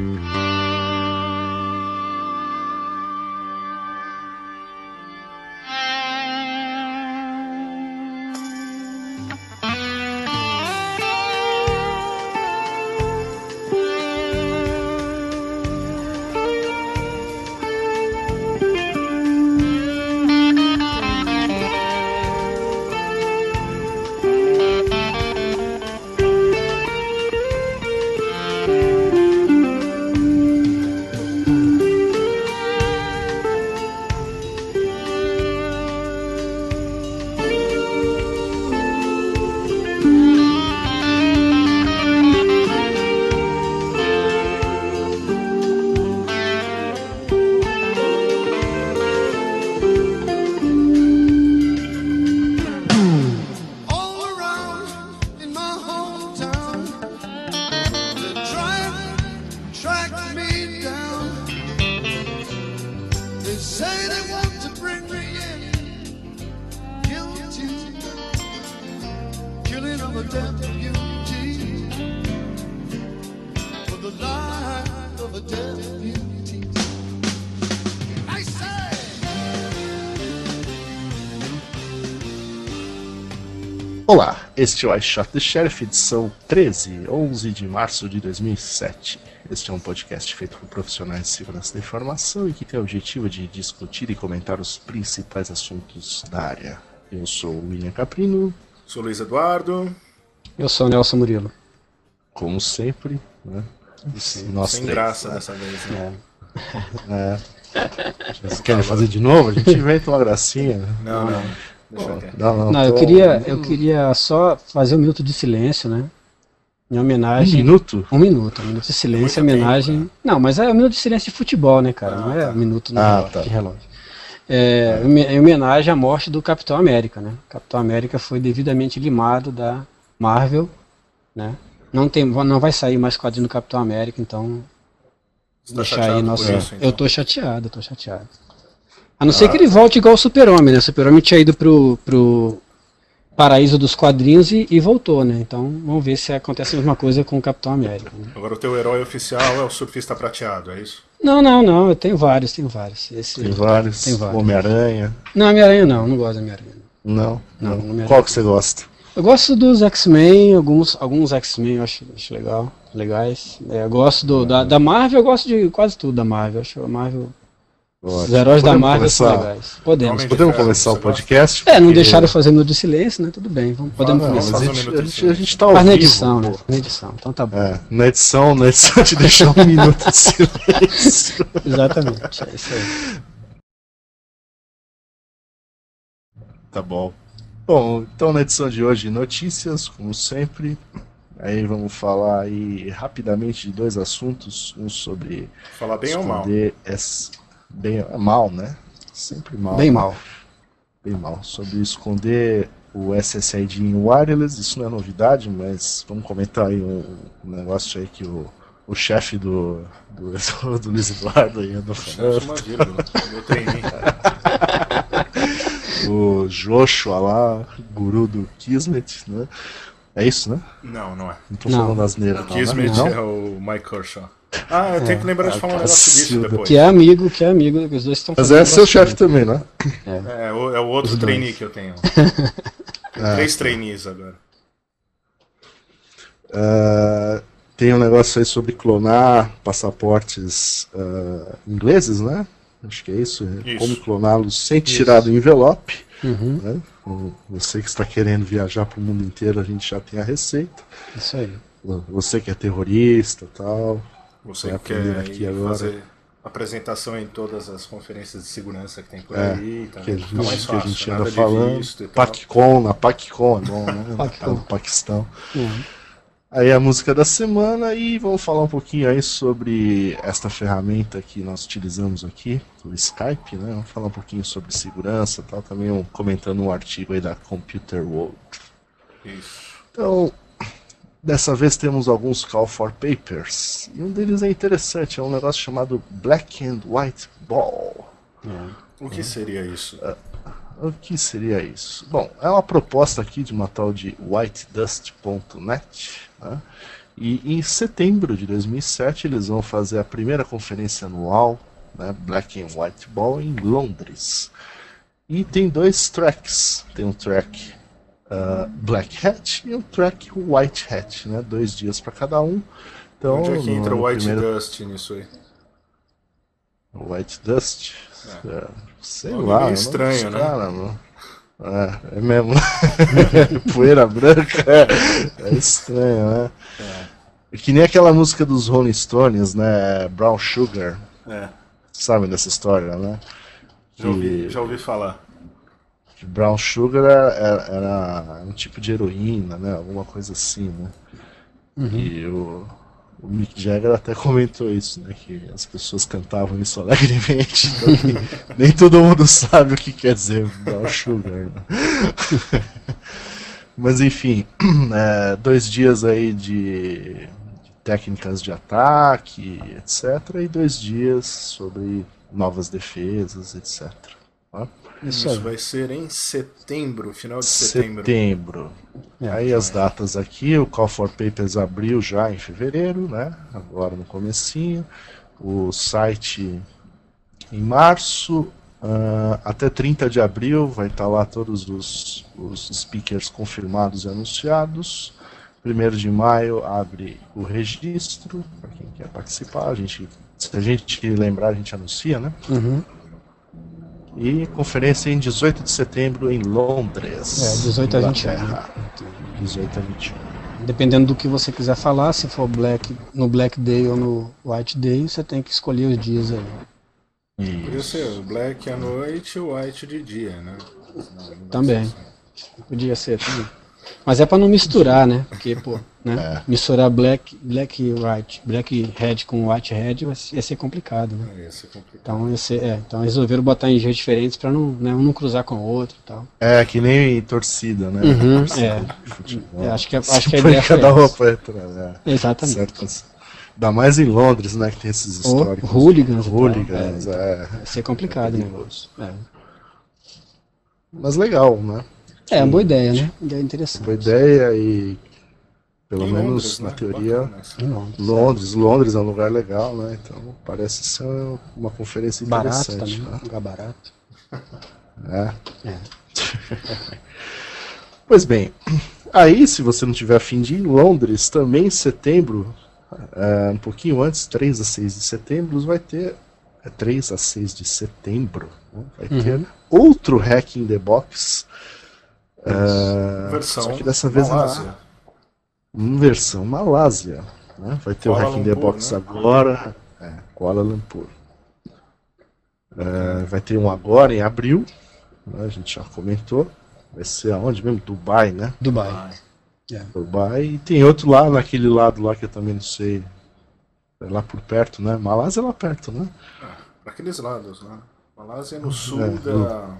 Mm-hmm. Este é o I Shot the Sheriff, edição 13, 11 de março de 2007. Este é um podcast feito por profissionais de segurança da informação e que tem o objetivo de discutir e comentar os principais assuntos da área. Eu sou o William Caprino, Sou Luiz Eduardo. Eu sou o Nelson Murilo. como sempre, né? Nós Sem três, graça né? dessa vez, né? É. Vocês querem fazer de novo? A gente inventa uma gracinha. né? Não, não. Deixa quieto. Não, não, Não, eu queria, eu queria só fazer um minuto de silêncio, né? Em Um homenagem. minuto? Um minuto, um minuto de silêncio, É muito homenagem. Não, mas é um minuto de silêncio de futebol, né, cara? Ah, Não é tá. um minuto no Ah, relógio, tá. de relógio. É, em- em homenagem à morte do Capitão América, né? Capitão América foi devidamente limado da Marvel, né? Não, tem, não vai sair mais quadrinho do Capitão América, então Você tá deixar chateado aí nosso. isso, então? Eu tô chateado, eu tô chateado. A não ser que ele volte igual o Super-Homem, né? O Super-Homem tinha ido pro, pro paraíso dos quadrinhos e, e voltou, né? Então vamos ver se acontece a mesma coisa com o Capitão América. né? Agora o teu herói oficial é o surfista prateado, é isso? Não, não, não, eu tenho vários, tenho vários. Esse... Tem vários. Tem vários. Homem-Aranha. Não, Homem-Aranha não, não gosto de Homem-Aranha. Não, Não, não. Homem-Aranha. Qual que você gosta? Eu gosto dos X-Men, alguns, alguns X-Men eu acho, acho legal, legais. É, eu gosto do, da, da Marvel, eu gosto de quase tudo da Marvel. Acho a Marvel. Os heróis da Podemos Marvel são começar? legais. Podemos. Podemos começar o podcast? É, não deixaram eu fazer minuto de silêncio, né? Tudo bem, vamos, podemos Não, Não, começar. mas a gente, a gente, a gente tá ao Faz na vivo, edição, pô. né? Na edição, então tá bom. É, na edição, na edição te deixar um minuto de silêncio. Exatamente, é isso aí. Tá bom. Bom, então na edição de hoje, notícias, como sempre. Aí vamos falar aí rapidamente de dois assuntos. Um sobre Falar bem ou mal? esconder ess- bem mal, né? Sempre mal. Bem mal. bem mal, sobre esconder o SSID em wireless, isso não é novidade, mas vamos comentar aí um, um negócio aí que o, o chefe do, do, do Luiz Eduardo aí andou falando, uma vírgula. Eu treinei. o Joshua lá, guru do Kismet, né? É isso, né? Não, não é. Não tô Não. falando asneira, O não, Kismet né? é o Mike Kershaw. Ah, eu tenho que lembrar de falar um Ah, negócio disso depois. Que é amigo, que é amigo, os dois estão Mas é seu chefe também, né? É, o, é o outro Os dois. trainee que eu tenho. Tenho três trainees agora. Ah, tem um negócio aí sobre clonar passaportes ah, ingleses, né? Acho que é isso. é Isso. Como cloná-los sem tirar do envelope. Uhum, né? Você que está querendo viajar para o mundo inteiro, a gente já tem a receita. isso aí. Você que é terrorista tal. Você aprender quer aqui agora. fazer apresentação em todas as conferências de segurança que tem por É, aí, tá? que a Fica mais gente, que a fácil, gente anda falando. visto e tal. PacCon, na PacCon, é bom, né? PacCon. No Paquistão. Uhum. Aí a música da semana e vamos falar um pouquinho aí sobre esta ferramenta que nós utilizamos aqui, o Skype, né? Vamos falar um pouquinho sobre segurança e tal, também um- comentando um artigo aí da Computer World. Isso. Então, dessa vez temos alguns call for papers. E um deles é interessante, é um negócio chamado Black and White Ball. O que seria isso? O que seria isso? Bom, é uma proposta aqui de uma tal de whitedust.net, né? E em setembro de 2007 eles vão fazer a primeira conferência anual, né, Black and White Ball, em Londres. E tem dois tracks. Tem um track uh, Black Hat e um track White Hat, né? Dois dias para cada um. Então, Onde é que entra o White primeiro- Dust nisso aí? White Dust? É, sei Nome lá. não- estranho, né? cara, mano. É, é mesmo. Poeira branca. É, é estranho, né? É. Que nem aquela música dos Rolling Stones, né? Brown Sugar. É, Sabe dessa história, né? já ouvi, Que- já ouvi falar. Que Brown Sugar era, era um tipo de heroína, né? Alguma coisa assim, né? E o, o Mick Jagger até comentou isso, né? Que as pessoas cantavam isso alegremente. então nem todo mundo sabe o que quer dizer Brown Sugar. né? Mas enfim, é, dois dias aí de, de técnicas de ataque, etc. E dois dias sobre novas defesas, etc. Tá? Isso Isso vai ser em setembro, final de setembro. Setembro. É. Aí as datas aqui, o Call for Papers abriu já em fevereiro, né? Agora no comecinho. O site em março. ah, até 30 de abril vai estar lá todos os, os speakers confirmados e anunciados. 1 de maio abre o registro para quem quer participar. A gente, se a gente lembrar, a gente anuncia, né? Uhum. E conferência em 18 de setembro em Londres. É, 18 a 21, Inglaterra. 18 a 21. Dependendo do que você quiser falar, se for black, no Black Day ou no White Day, você tem que escolher os dias aí. Podia ser o Black à noite e o White de dia, né? Também. Podia ser também. Mas é pra não misturar, né? Porque, pô, né? Misturar black, black e white, black head com white ser- ia ser complicado, né? Ia ser complicado. Então, ia ser, é, então resolveram botar em dias diferentes pra não, né, um não cruzar com o outro e tal. É, que nem torcida, né? Uhum, Torcida é. É, acho que, Se acho que a põe ideia foi cada roupa atrás, é. Exatamente. Certo. Ainda mais em Londres, né? Que tem esses históricos. hooligans e tal, Hooligans, é. Vai ser complicado o É negócio. É. Mas legal, né? É, uma boa ideia, né? Ideia interessante. Boa ideia e. Pelo Em menos Londres, na né? teoria. Bacana. Em Londres. Londres, é um lugar legal, né? Então parece ser uma conferência Barato interessante. também, né? lugar barato. É. É. Pois bem, aí se você não tiver afim de ir em Londres, também em setembro, é, um pouquinho antes, 3 a 6 de setembro, vai ter. É 3 a 6 de setembro, né? vai Uhum. ter outro Hack in the Box. é, Versão só que dessa vez na em versão Malásia. né? Vai ter o Kuala Hack in the Lumpur, Box né? agora. É, Kuala Lumpur. É, vai ter um agora em abril. né? A gente já comentou. Vai ser aonde mesmo? Dubai, né? Dubai. Dubai. E tem outro lá naquele lado lá que eu também não sei. É lá por perto, né? Malásia é lá perto, né? Pra aqueles lados, né? Malásia é no sul É, da.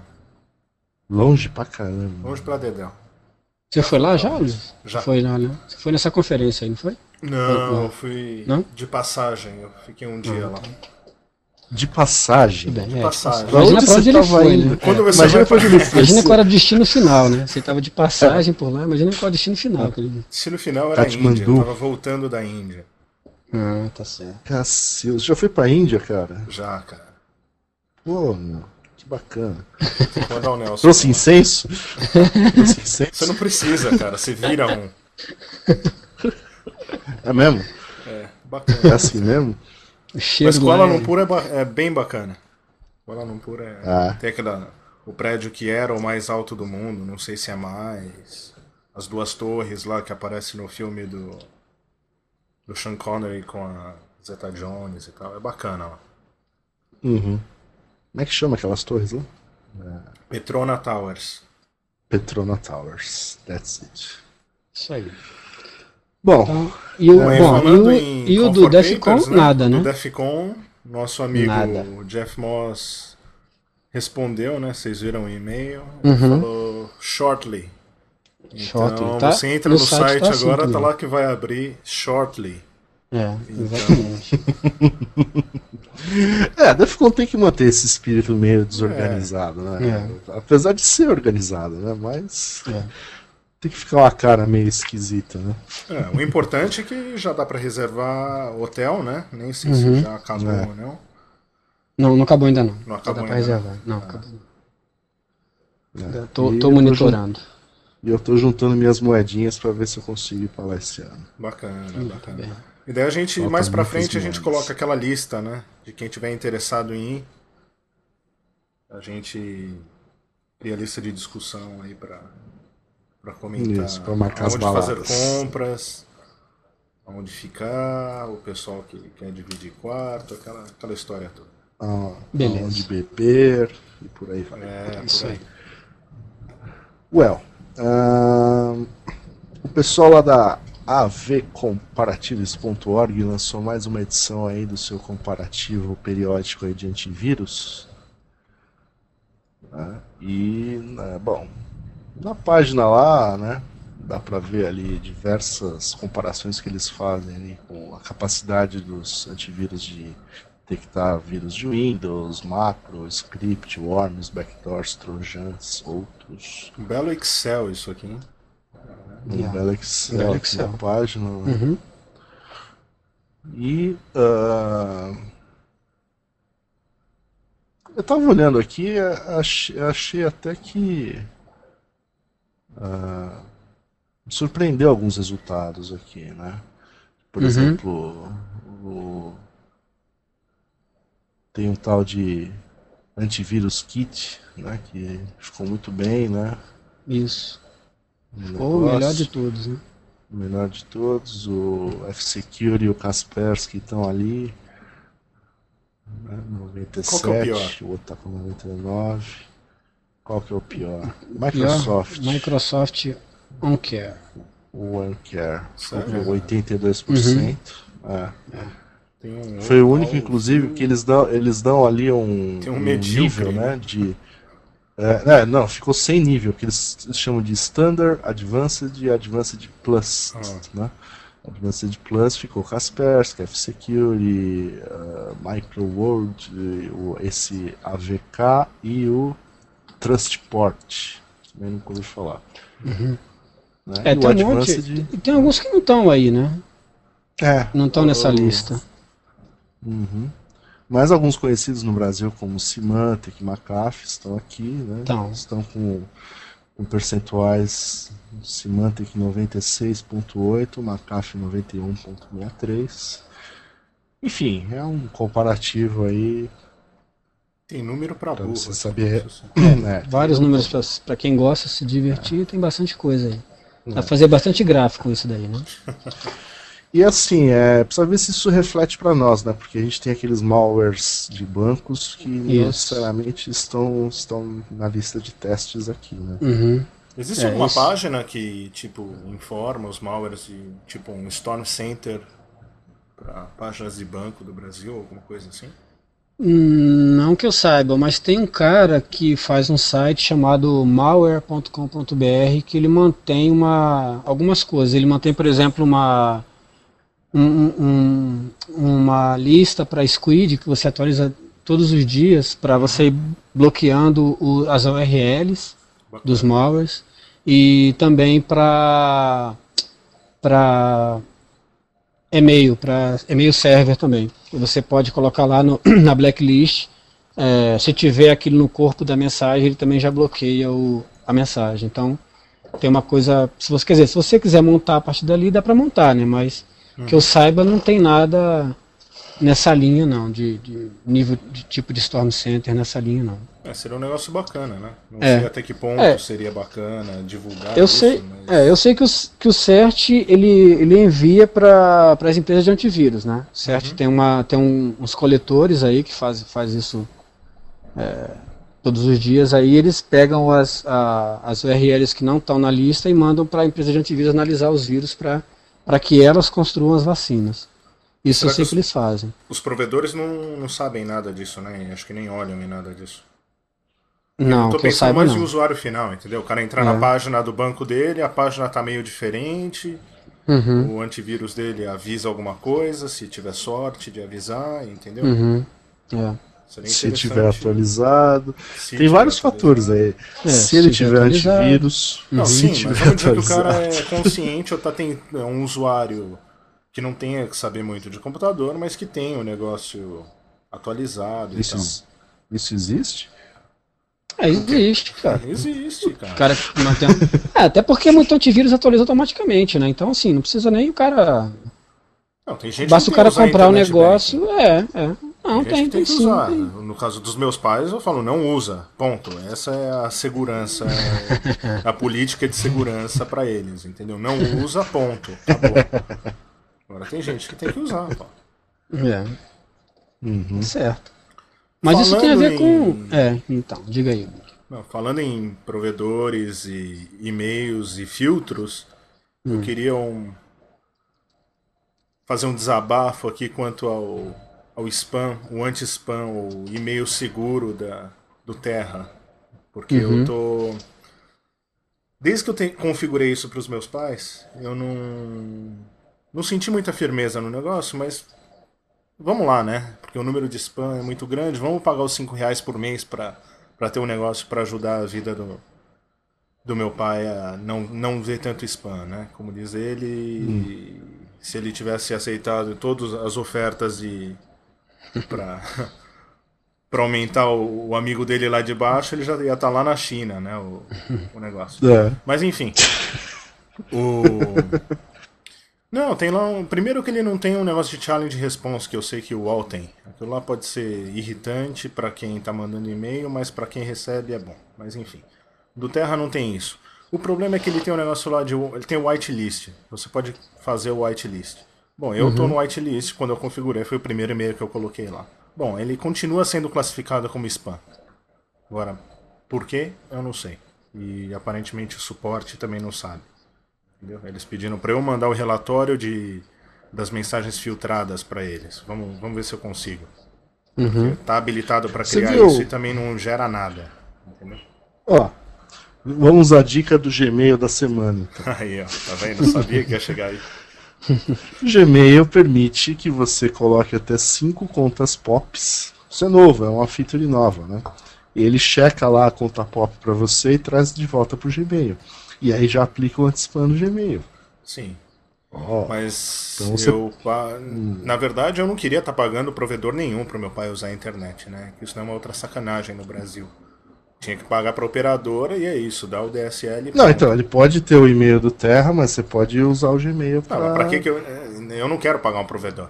Longe pra caramba. Longe pra Dedéu. Você foi lá já, Luiz? Já. Foi lá, né? Você foi nessa conferência aí, não foi? Não, eu fui Não? de passagem. Eu fiquei um dia lá. De passagem. Bem, é. passagem. Pra Imagina pra onde você ele tava foi, indo? né? Quando você Imagina vai ele foi. Imagina qual era o destino final, né? Você tava de passagem por lá, imagina qual era o destino final. aquele- Se no final era a Índia, eu tava voltando da Índia. Ah, tá certo. Cacilda. Já foi pra Índia, cara? Já, cara. Pô, meu. Que bacana. Mandar o Nelson. Trouxe incenso? Trouxe incenso? Você não precisa, cara. Você vira um. É mesmo? É, É bacana. assim mesmo? O cheiro Mas Kuala é- Lumpur é, ba- é bem bacana. Kuala Lumpur é. Ah. Tem aquela. O prédio que era o mais alto do mundo, não sei se é mais. As duas torres lá que aparece no filme do. Do Sean Connery com a Zeta Jones e tal. É bacana lá. Uhum. Como é que chama aquelas torres lá? Petrona Towers. Petrona Towers. That's it. Isso aí. Bom, Então, e o, Mas bom, e o, e o do Defcon, Papers, nada, né? Do Defcon, nosso amigo Nada. Jeff Moss respondeu, né? Vocês viram o e-mail. Uhum. falou shortly. Então, Shortly, tá? você entra No no, site site, tá assim agora, tá também. lá que vai abrir shortly. É, exatamente. é, a Defcon tem que manter esse espírito meio desorganizado, né? Apesar de ser organizado, né? Mas. É. tem que ficar uma cara meio esquisita, né? É, o importante é que já dá pra reservar hotel, né? Nem sei Uhum. se já acabou É. ou não. Não, não acabou ainda não. Não acabou dá pra ainda, reservar. Não, acabou. É. Ainda Tô, E tô eu monitorando. E eu tô juntando minhas moedinhas pra ver se eu consigo ir pra lá esse ano. Bacana, bem. bacana. E daí a gente, Falta mais pra frente, a gente coloca aquela lista, né? De quem tiver interessado em ir. A gente cria a lista de discussão aí pra, pra comentar. Isso, pra marcar as aonde fazer baladas. compras, aonde ficar, o pessoal que quer dividir quarto, aquela, aquela história toda. Ah, Beleza. Onde beber e por aí vai. É, Isso por aí. Well, ahn, o pessoal lá da avcomparatives.org lançou mais uma edição aí do seu comparativo periódico aí de antivírus. né? E, né, bom, na página lá, né, dá para ver ali diversas comparações que eles fazem ali com a capacidade dos antivírus de detectar vírus de Windows, macro, script, worms, backdoors, trojans, outros. Um belo Excel isso aqui, hein? Um Yeah. belo Excel, Excel. na página. né? Uhum. E ah, eu tava olhando aqui, achei, achei até que me surpreendeu alguns resultados aqui, né? Por Uhum. exemplo, o- tem um tal de antivírus kit, né? Que ficou muito bem, né? Isso. Ficou o melhor de todos, né? O melhor de todos, o F-Security e o Kaspersky estão ali. Né, 97, Qual que é o pior? o outro tá com 99. Qual que é o pior? Pior, Microsoft, Microsoft OnCare. o OneCare, Sério? com 82%. Uhum. É. Tem um Foi o único, inclusive, que eles dão, eles dão ali um, Tem um um medíocre, nível, né? né, de... É, é, não, ficou sem nível, que eles chamam de Standard, Advanced e Advanced Plus, Ah. né? Advanced Plus ficou Kaspersky, F-Security, uh, MicroWorld, o, esse AVK e o Trustport. Também nunca ouvi falar. Né? É, tem um monte. Tem alguns que não estão aí, né? É, Não estão nessa lista. Uhum. Mas alguns conhecidos no Brasil, como Symantec, McAfee, estão aqui, né? Então. Estão com, com percentuais Symantec 96.8, McAfee 91.63. Enfim, é um comparativo aí. Tem número pra Pra burro. você assim. saber- né? Vários números pra- pra quem gosta de se divertir, tem bastante coisa aí. Dá pra fazer bastante gráfico isso daí, né? E assim, é, precisa ver se isso reflete para nós, né? Porque a gente tem aqueles malwares de bancos que não Isso. necessariamente estão, estão na lista de testes aqui, né? Uhum. Existe É, alguma isso. página que, tipo, informa os malwares de, tipo, um Storm Center para páginas de banco do Brasil, alguma coisa assim? Hum, Não que eu saiba, mas tem um cara que faz um site chamado malware.com.br que ele mantém uma, algumas coisas. Ele mantém, por exemplo, uma, um- um- uma lista para Squid que você atualiza todos os dias para você ir bloqueando o- as URLs dos malwares e também para para e-mail, para e-mail server também. Você pode colocar lá no, na blacklist. é, se tiver aquilo no corpo da mensagem, ele também já bloqueia o, a mensagem. Então, tem uma coisa. Se você quer dizer, se você quiser montar a partir dali, dá para montar, né? Mas que eu saiba, não tem nada nessa linha, não, de, de nível de tipo de Storm Center nessa linha, não. É, seria um negócio bacana, né? Não É. sei até que ponto É. seria bacana divulgar Eu isso, sei, mas... é, eu sei que o, que o CERT ele, ele envia para as empresas de antivírus, né? O CERT tem, uma, tem um- uns coletores aí que faz, faz isso é, todos os dias. Aí eles pegam as, a- as URLs que não estão na lista e mandam para a empresa de antivírus analisar os vírus para que elas construam as vacinas. Isso Será que os- eles fazem. Os provedores não, não sabem nada disso, né? Acho que nem olham em nada disso. Não, eu tô eu pensando saiba mais não. em usuário final, entendeu? O cara entrar É. na página do banco dele, a página tá meio diferente, Uhum, o antivírus dele avisa alguma coisa, se tiver sorte de avisar, entendeu? uhum, é. Se interessante tiver atualizado. se Tem tiver vários atualizado. fatores aí. É, se se ele tiver atualizado. antivírus, Não, se sim, tiver dizer que o cara atualizado. é consciente ou tá tem, é um usuário que não tenha que saber muito de computador, mas que tem o negócio atualizado. Isso, Então. isso existe? É, existe, cara. Existe, cara. O cara mantém. É, até porque muito antivírus atualiza automaticamente, né? Então, assim, não precisa nem o cara. Não, tem gente Basta que o cara comprar o internet negócio. É, é. Não, Tem, gente tem, que tem que sim. usar. tem. No caso dos meus pais, eu falo, não usa. Ponto. Essa é a segurança, a política de segurança pra eles, entendeu? Não usa, ponto. Acabou. Agora tem gente que tem que usar, pô. É, Uhum. certo. Mas isso tem a ver Falando com. É, então, diga aí. Não, falando em provedores e e-mails e filtros, Hum. eu queria um- fazer um desabafo aqui quanto ao, ao spam, o anti-spam, o e-mail seguro da, do Terra. Porque Uhum. eu tô. Desde que eu te- configurei isso para os meus pais, eu não. Não senti muita firmeza no negócio, mas vamos lá, né? Porque o número de spam é muito grande. Vamos pagar os 5 reais por mês para ter um negócio para ajudar a vida do, do meu pai a não, não ver tanto spam, né? Como diz ele, se ele tivesse aceitado todas as ofertas de para para aumentar o, o amigo dele lá de baixo, ele já ia estar lá na China, né? O, o negócio. É. Mas enfim. O. Não, tem lá um. Primeiro que ele não tem um negócio de challenge response que eu sei que o UOL tem. Aquilo lá pode ser irritante pra quem tá mandando e-mail, mas pra quem recebe é bom. Mas enfim. Do Terra não tem isso. O problema é que ele tem um negócio lá de. Ele tem whitelist. Você pode fazer o whitelist. Bom, eu tô no whitelist, quando eu configurei, foi o primeiro e-mail que eu coloquei lá. Bom, ele continua sendo classificado como spam. Agora, por quê? Eu não sei. E aparentemente o suporte também não sabe. Entendeu? Eles pediram para eu mandar o relatório de, das mensagens filtradas para eles. Vamos, vamos ver se eu consigo. Uhum. Tá habilitado para criar isso e também não gera nada. Entendeu? Ó, vamos à dica do Gmail da semana. então. Aí, ó, tá vendo? Eu sabia que ia chegar aí. O Gmail permite que você coloque até cinco contas POPs. Isso é novo, é uma feature nova, né? Ele checa lá a conta POP para você e traz de volta pro Gmail. E aí já aplica o anti-spam no Gmail. Sim. Ó, Mas Então você- eu, pa- na verdade, eu não queria estar pagando provedor nenhum para meu pai usar a internet, né? Isso não é uma outra sacanagem no Brasil. Tinha que pagar para operadora e é isso, dá o DSL. Não, então, ele pode ter o e-mail do Terra, mas você pode usar o Gmail Não, para. pra que que eu. Eu não quero pagar um provedor.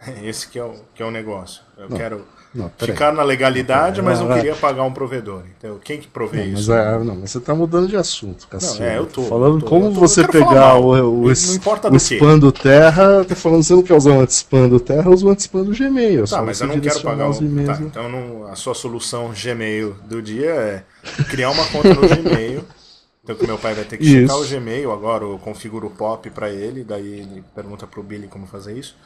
Esse que é o, que é o negócio. Eu quero Não, ficar na legalidade, mas não Ah, queria pagar um provedor. Então, quem que provê Não, mas, isso? é, não, mas você tá mudando de assunto, Cassio. é, eu tô, Falando eu tô, como eu tô- você pegar o, o, o spam do Terra, tá falando que você não quer usar o anti-spam do Terra, usa o anti-spam do Gmail. Tá, mas eu não quero pagar e-mails Tá, lá. então não- a sua solução Gmail do dia é criar uma conta no Gmail. Então que meu pai vai ter que checar o Isso. Gmail agora, eu configuro o pop pra ele, daí ele pergunta pro Billy como fazer isso.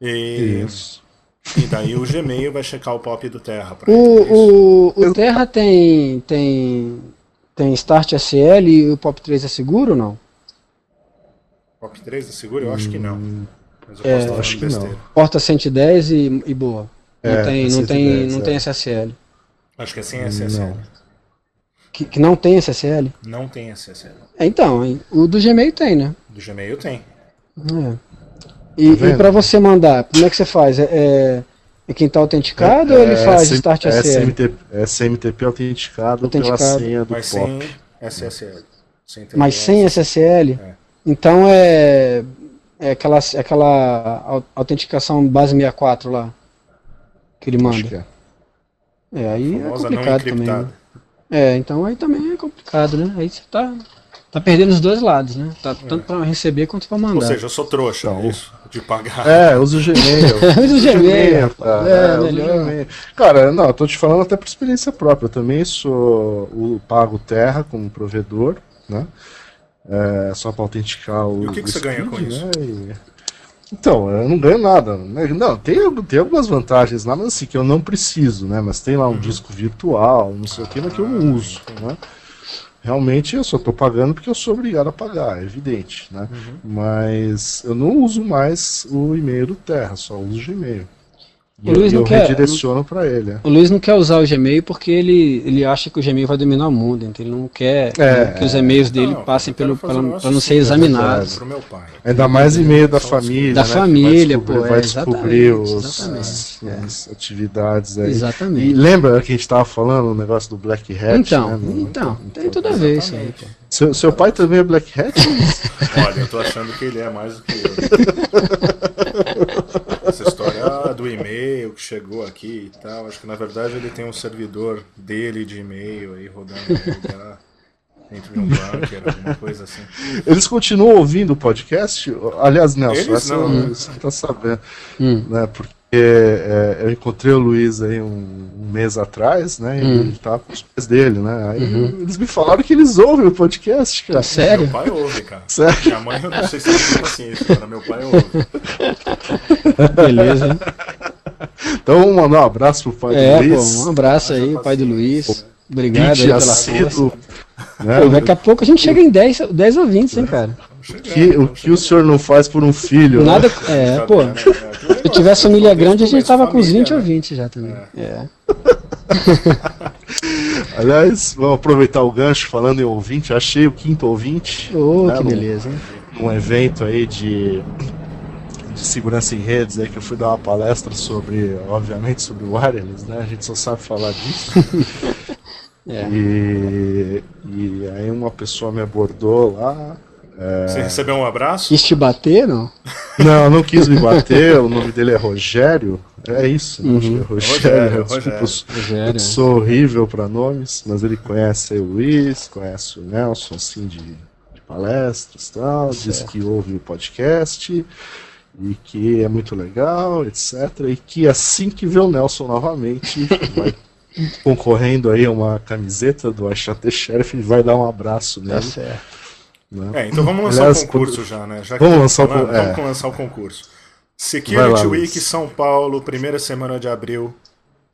E, Isso. E daí o Gmail vai checar o pop do Terra pra ele. é. O, o, o Terra tem, tem, tem Start SL e o POP3 é seguro ou não? Pop 3 é seguro? Eu acho que não. Mas eu posso É, acho que não. besteira. Porta 110 e, e boa. Não É, tem, não 110, tem, não é. tem SSL. Acho que é sem SSL. Que, que não tem SSL? Não tem SSL. É, então, hein, o do Gmail tem, né? Do Gmail tem. É. E, Tá e para você mandar, como é que você faz? É, é, é quem está autenticado ou ele faz SM Start SL? SMTP, SMTP autenticado, pela Autenticado. senha do Mas POP. sem SSL. Sem Mas sem SSL? É. Então é, é aquela, aquela au- autenticação base 64 lá que ele manda. é. É, aí é complicado também. né? É, então aí também é complicado, né? Aí você tá, tá perdendo os dois lados, né? Tá tanto para receber quanto para mandar. Ou seja, eu sou trouxa, Então, é isso, de pagar. É, usa o Gmail. Usa o Gmail, cara. é, usa o melhor. Gmail. Cara, não, eu tô te falando até por experiência própria. Eu também sou o Pago Terra como provedor, né? É, só para autenticar o. E o que que você ganha com isso? né? E- Então, eu não ganho nada. né? Não, tem, tem algumas vantagens lá, mas assim, que eu não preciso, né? Mas tem lá Uhum. um disco virtual, não sei o que, mas que eu não uso, né? Realmente eu só tô pagando porque eu sou obrigado a pagar, é evidente, né? Uhum. Mas eu não uso mais o e-mail do Terra, só uso o Gmail. E O eu, Luiz não eu quer- redireciono para ele. é. O Luiz não quer usar o Gmail porque ele, ele acha que o Gmail vai dominar o mundo, então ele não quer É, que os e-mails dele Não, passem pelo para não ser assim, examinados. Pro meu pai. Ainda mais e-mail da os- família. Da né, vai família, descobrir- pô, Vai é, descobrir exatamente, os, exatamente. as, as atividades aí. E Exatamente. lembra que a gente tava falando o negócio do Black Hat? Então, né, meu? então, tem tudo a ver isso aí, pô. Seu, seu pai também é Black Hat? Olha, eu tô achando que ele é mais do que eu. Essa do e-mail que chegou aqui e tal, acho que na verdade ele tem um servidor dele de e-mail aí rodando lugar, dentro de um bunker, alguma coisa assim. Eles continuam ouvindo o podcast? Aliás, Nelson, Eles essa não, eu- né? você tá sabendo. Hum. Né, porque é, eu encontrei o Luiz aí um, um mês atrás, né? E Hum. ele tava com os pais dele, né? Aí eles me falaram que eles ouvem o podcast, cara. Tá sério? Meu pai ouve, cara. Sério? Minha mãe eu não sei se ela tem paciência, cara. Meu pai ouve. Beleza, hein? Então vamos mandar um abraço pro pai É, do pô, Luiz. um abraço aí, pai do Luiz. Obrigado aí pela força. Né? Pô, daqui a pouco a gente chega em 10, 10 ouvintes, hein, cara? Chegar, que, o que o senhor não faz por um filho? Nada. né? É, pô. Né? Se eu tivesse família grande, a gente tava com uns 20 família, né? ouvintes já também. É. Aliás, vamos aproveitar o gancho falando em ouvinte. Achei o quinto ouvinte. Ô, né, que num- beleza, hein? num evento aí de, de segurança em redes aí que eu fui dar uma palestra sobre, obviamente, sobre wireless, né? A gente só sabe falar disso. É. E, e aí uma pessoa me abordou lá. É, Você recebeu um abraço? Quis te bater, não? Não, não quis me bater, o nome dele é Rogério. É isso, Uhum. é Rogério. Rogério, Desculpa, Rogério. eu sou- Rogério. eu sou horrível para nomes, mas ele conhece o Luiz, conhece o Nelson, assim, de, de palestras e tal, diz que ouve o podcast e que é muito legal, etc. E que assim que vê o Nelson novamente, vai concorrendo aí a uma camiseta do Achate Sheriff e vai dar um abraço Tá nele. certo. Né? É, então vamos lançar Aliás, o concurso já, né? Já que Vamos lançar o falando, con- é. Vamos lançar o concurso. Security lá, Week Luiz. São Paulo, primeira semana de abril.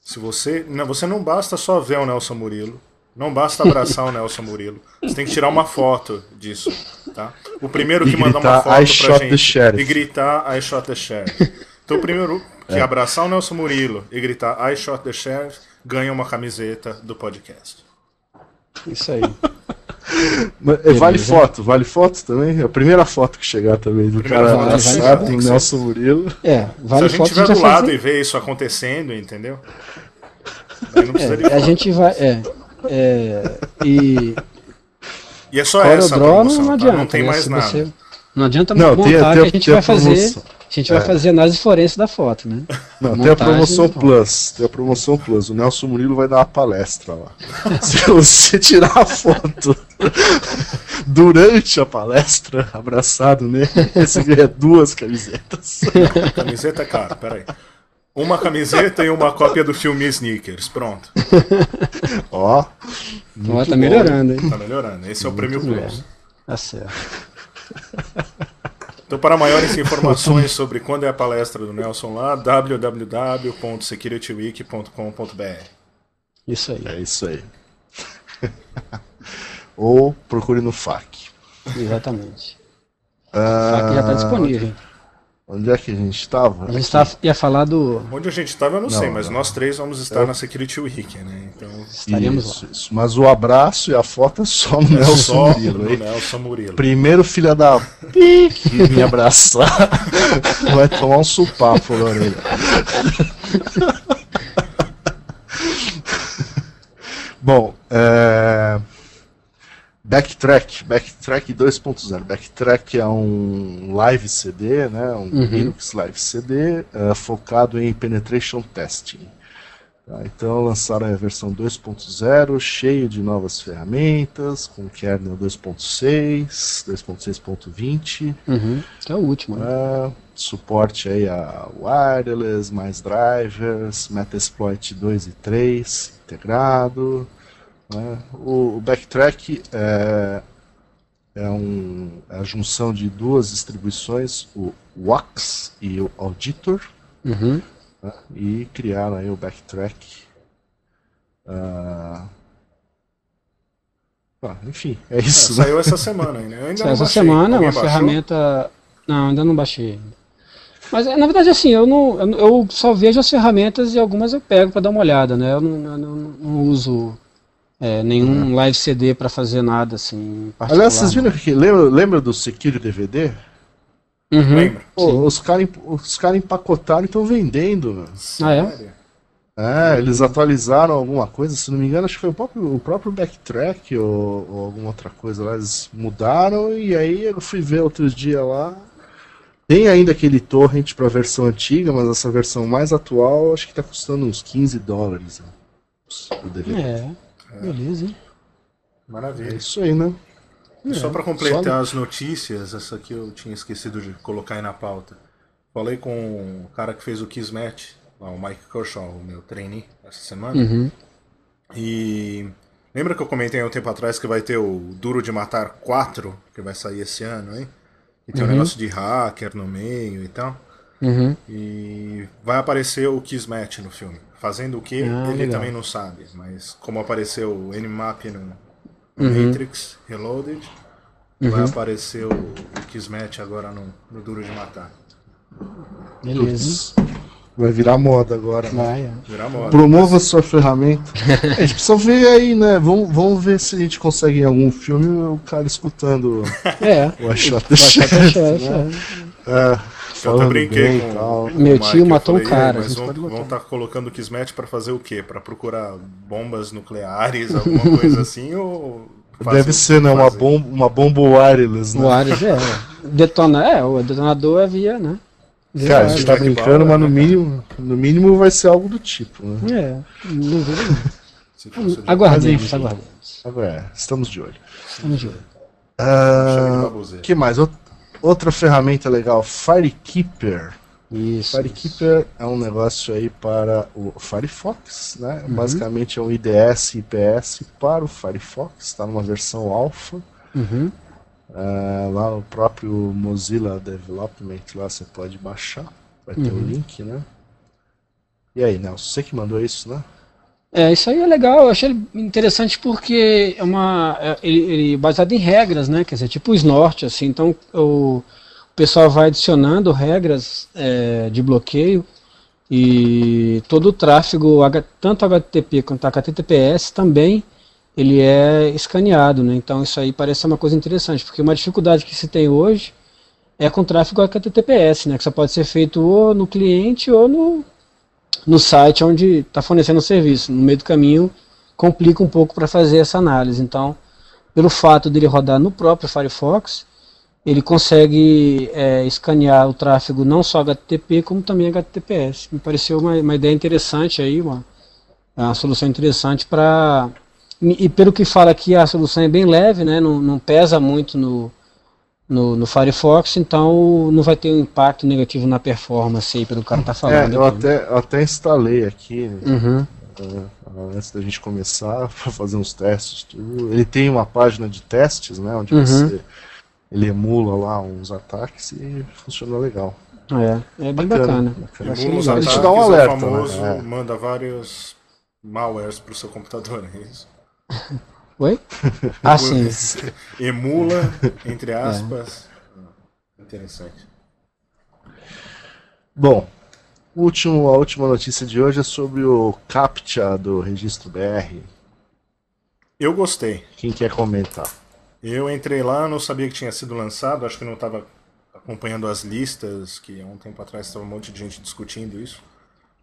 Se você, não, você não basta só ver o Nelson Murilo, não basta abraçar o Nelson Murilo. Você tem que tirar uma foto disso, tá? O primeiro E que mandar uma foto "I pra shot gente the sheriff." e gritar I shot the sheriff. Então o primeiro que abraçar o Nelson Murilo e gritar I shot the sheriff ganha uma camiseta do podcast. Isso aí. É, vale foto, vale foto também? É a primeira foto que chegar também do Primeira cara foto que chegar, abraçado, tem o que ser. Nelson Murilo. É, vale Se a gente foto estiver do lado fazer- e ver isso acontecendo, entendeu? É, a foto. gente vai. É, é, e E é só essa a Corodró promoção, não tá? adianta. não tem né? mais nada. você- Não adianta Não, montar tem- tem- que a gente vai fazer. promoção. A gente vai fazer análise forense da foto, né? Não, tem a Montagem, promoção então. Plus. Tem a promoção Plus. O Nelson Murilo vai dar uma palestra lá. Se você tirar a foto durante a palestra, abraçado nele, você ganha duas camisetas. Camiseta é caro, peraí. Uma camiseta e uma cópia do filme Sneakers. Pronto. Ó. Ó, tá bom. melhorando, hein? Tá melhorando. Esse é o prêmio Plus. Tá certo. Então, para maiores informações sobre quando é a palestra do Nelson lá, www.securityweek.com.br. Isso aí. É isso aí. Ou procure no FAQ. Exatamente. Ah, Aqui já tá disponível. Onde é que a gente estava? A gente tá, ia falar do. Onde a gente estava, eu não, sei, Não, mas não. nós três vamos estar na Security Week, né? Então, Estaríamos isso, lá. isso. Mas o abraço e a foto é só no é Nelson só Murilo. no hein? Nelson Murilo. Primeiro filho da que me abraçar vai tomar um supapo na orelha. Bom, é... Backtrack, Backtrack 2.0. Backtrack é um live CD, né? um Linux live CD é, focado em penetration testing. Tá, então lançaram a versão 2.0, cheio de novas ferramentas, com kernel 2.6, 2.6.20, Uhum. Que é o último, né? né, suporte aí a wireless, mais drivers, Metasploit 2 e 3 integrado. Né. O, o Backtrack é, é, um, é a junção de duas distribuições, o Wax e o Auditor Uhum. né, e criaram aí o backtrack. Ah, ah, enfim, é É, isso. né? saiu essa semana ainda. Eu ainda não Essa semana, é Alguém uma baixou? ferramenta. Não, ainda não baixei. Mas na verdade assim, eu não eu- eu só vejo as ferramentas e algumas eu pego para dar uma olhada, né? Eu não, eu não- não uso é, nenhum live CD para fazer nada assim. Aliás, vocês viram que lembra, lembra do Secure DVD? Uhum. Lembra? Pô, os caras os cara empacotaram e estão vendendo. Ah, é? É, eles atualizaram alguma coisa, se não me engano, acho que foi o próprio, o próprio backtrack ou, ou alguma outra coisa lá. Eles mudaram e aí eu fui ver outros dias lá. Tem ainda aquele torrent para a versão antiga, mas essa versão mais atual acho que tá custando uns 15 dólares. né, o DVD. É. Beleza, hein? É Maravilha. isso aí, né? E Só para completar só- as notícias, essa aqui eu tinha esquecido de colocar aí na pauta. Falei com o cara que fez o Kismet, lá, o Mike Kershaw, o meu trainee, essa semana. Uhum. E lembra que eu comentei há um tempo atrás que vai ter o Duro de Matar 4, que vai sair esse ano, hein? E tem um negócio de hacker no meio e tal. Uhum. E vai aparecer o Kismet no filme. Fazendo o que Ah, ele legal. também não sabe. Mas como apareceu o Nmap no, Uhum. Matrix Reloaded, vai aparecer o, o Kismet agora no, no Duro de Matar. Beleza. Vai virar moda agora. né? Vai, é. Virar moda. Promova sua ferramenta. A gente precisa ver aí, né? Vamos, vamos ver se a gente consegue em algum filme o cara escutando É. o Vai achar que é né? é. É, Eu até falando brinquei bem com o Meu tio matou um falei, cara, "Ei, a Mas gente vão botar." estar colocando o Kismet pra fazer o quê? Pra procurar bombas nucleares, alguma coisa assim? Ou fazer Deve o ser, né? Uma bomba, uma bomba wireless, né? O Ares é. Detona, é, o detonador é via, né? Via Cara, a gente tá brincando, mas no né, mínimo, no mínimo vai ser algo do tipo, né? É, não duvido Aguardemos, aguardemos. Agora, é, estamos de olho. Estamos de olho. De Ah, que mais? Out- Outra ferramenta legal, Firekeeper. Isso. Firekeeper é um negócio aí para o Firefox, né? Uhum. Basicamente é um IDS IPS para o Firefox, está numa versão alfa. Uhum. Ah, lá no próprio Mozilla Development lá você pode baixar, vai ter o Uhum. link, né? E aí, Nelson, você que mandou isso, né? É, isso aí é legal, eu achei interessante porque é uma. é- ele, ele baseado em regras, né? Quer dizer, tipo o Snort, assim, então o, o pessoal vai adicionando regras é, de bloqueio e todo o tráfego, tanto HTTP quanto HTTPS também ele é escaneado, né? Então isso aí parece uma coisa interessante, porque uma dificuldade que se tem hoje é com tráfego HTTPS, né? Que só pode ser feito ou no cliente ou no, no site onde está fornecendo o serviço. No meio do caminho complica um pouco para fazer essa análise. Então, pelo fato dele rodar no próprio Firefox, ele consegue é, escanear o tráfego não só HTTP como também HTTPS. Me pareceu uma, uma ideia interessante aí, uma, uma solução interessante para e pelo que fala aqui a solução é bem leve, né? Não, não pesa muito no, no, no Firefox, então não vai ter um impacto negativo na performance aí, pelo cara está É, falando. eu aqui, né? até, eu até instalei aqui, Uhum. eh, antes da gente começar, para fazer uns testes. Tudo. Ele tem uma página de testes, né? Onde Uhum. você ele emula lá uns ataques e funciona legal. É, é bem bacana. Eu Emula os legal. Ele te ataques, dá um alerta, famoso né? É. manda vários malwares pro seu computador, é isso? Oi? Ah, sim. Emula, entre É. aspas. Interessante. Bom, último, a última notícia de hoje é sobre o CAPTCHA do Registro BR. Eu gostei. Quem quer comentar? Eu entrei lá, não sabia que tinha sido lançado, acho que não estava acompanhando as listas, que há um tempo atrás estava um monte de gente discutindo isso.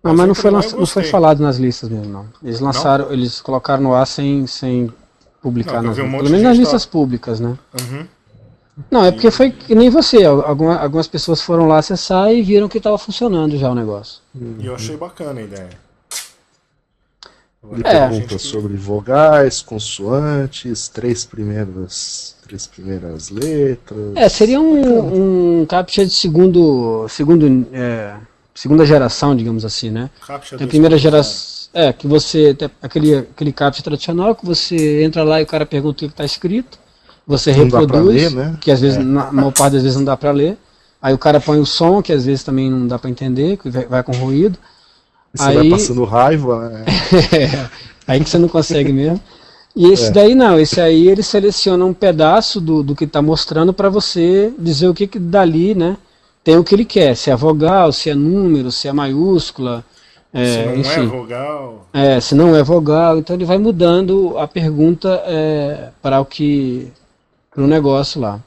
Não, mas não eu foi, lança- não foi falado nas listas mesmo, não. Eles lançaram, eles colocaram no ar sem, sem publicar Não, nas vi um Pelo menos nas listas públicas, né? Uhum. Não, é porque foi que nem você. Alguma, algumas pessoas foram lá acessar e viram que estava funcionando já o negócio. E eu achei bacana a ideia. Ele É. pergunta sobre vogais, consoantes, três primeiras, três primeiras letras. É, seria um, um captcha de segundo, segundo, é, segunda geração, digamos assim, né? Captcha Tem a primeira geração. É, que você. Aquele, aquele captcha tradicional que você entra lá e o cara pergunta o que está escrito. Você Não reproduz, ler, né? que às vezes, na maior parte das vezes não dá para ler. Aí o cara põe o som, que às vezes também não dá para entender, que vai, vai com ruído. E Você vai aí- passando raiva, né? aí que você não consegue mesmo. E esse É. daí não, esse aí ele seleciona um pedaço do, do que está mostrando para você dizer o que, que dali, né? tem o que ele quer, se é vogal, se é número, se é maiúscula, é, Se não enfim. é vogal. É, se não é vogal, então ele vai mudando a pergunta é, para o que para o negócio lá.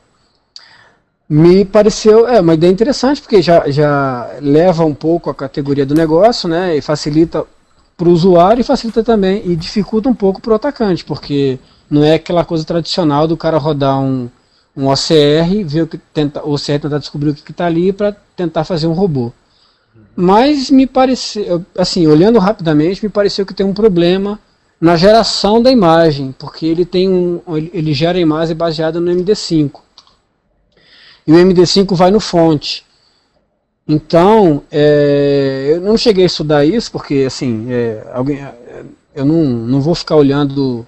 Me pareceu é uma ideia interessante porque já, já leva um pouco a categoria do negócio, né? E facilita para o usuário e facilita também e dificulta um pouco para o atacante, porque não é aquela coisa tradicional do cara rodar um, um OCR, ver o que tenta, o OCR tentar descobrir o que está ali para tentar fazer um robô. Mas me pareceu, assim, olhando rapidamente, me pareceu que tem um problema na geração da imagem, porque ele tem um, ele gera a imagem baseada no MD5. E o MD5 vai no fonte. Então, é, eu não cheguei a estudar isso, porque assim, é, alguém, é, eu não, não vou ficar olhando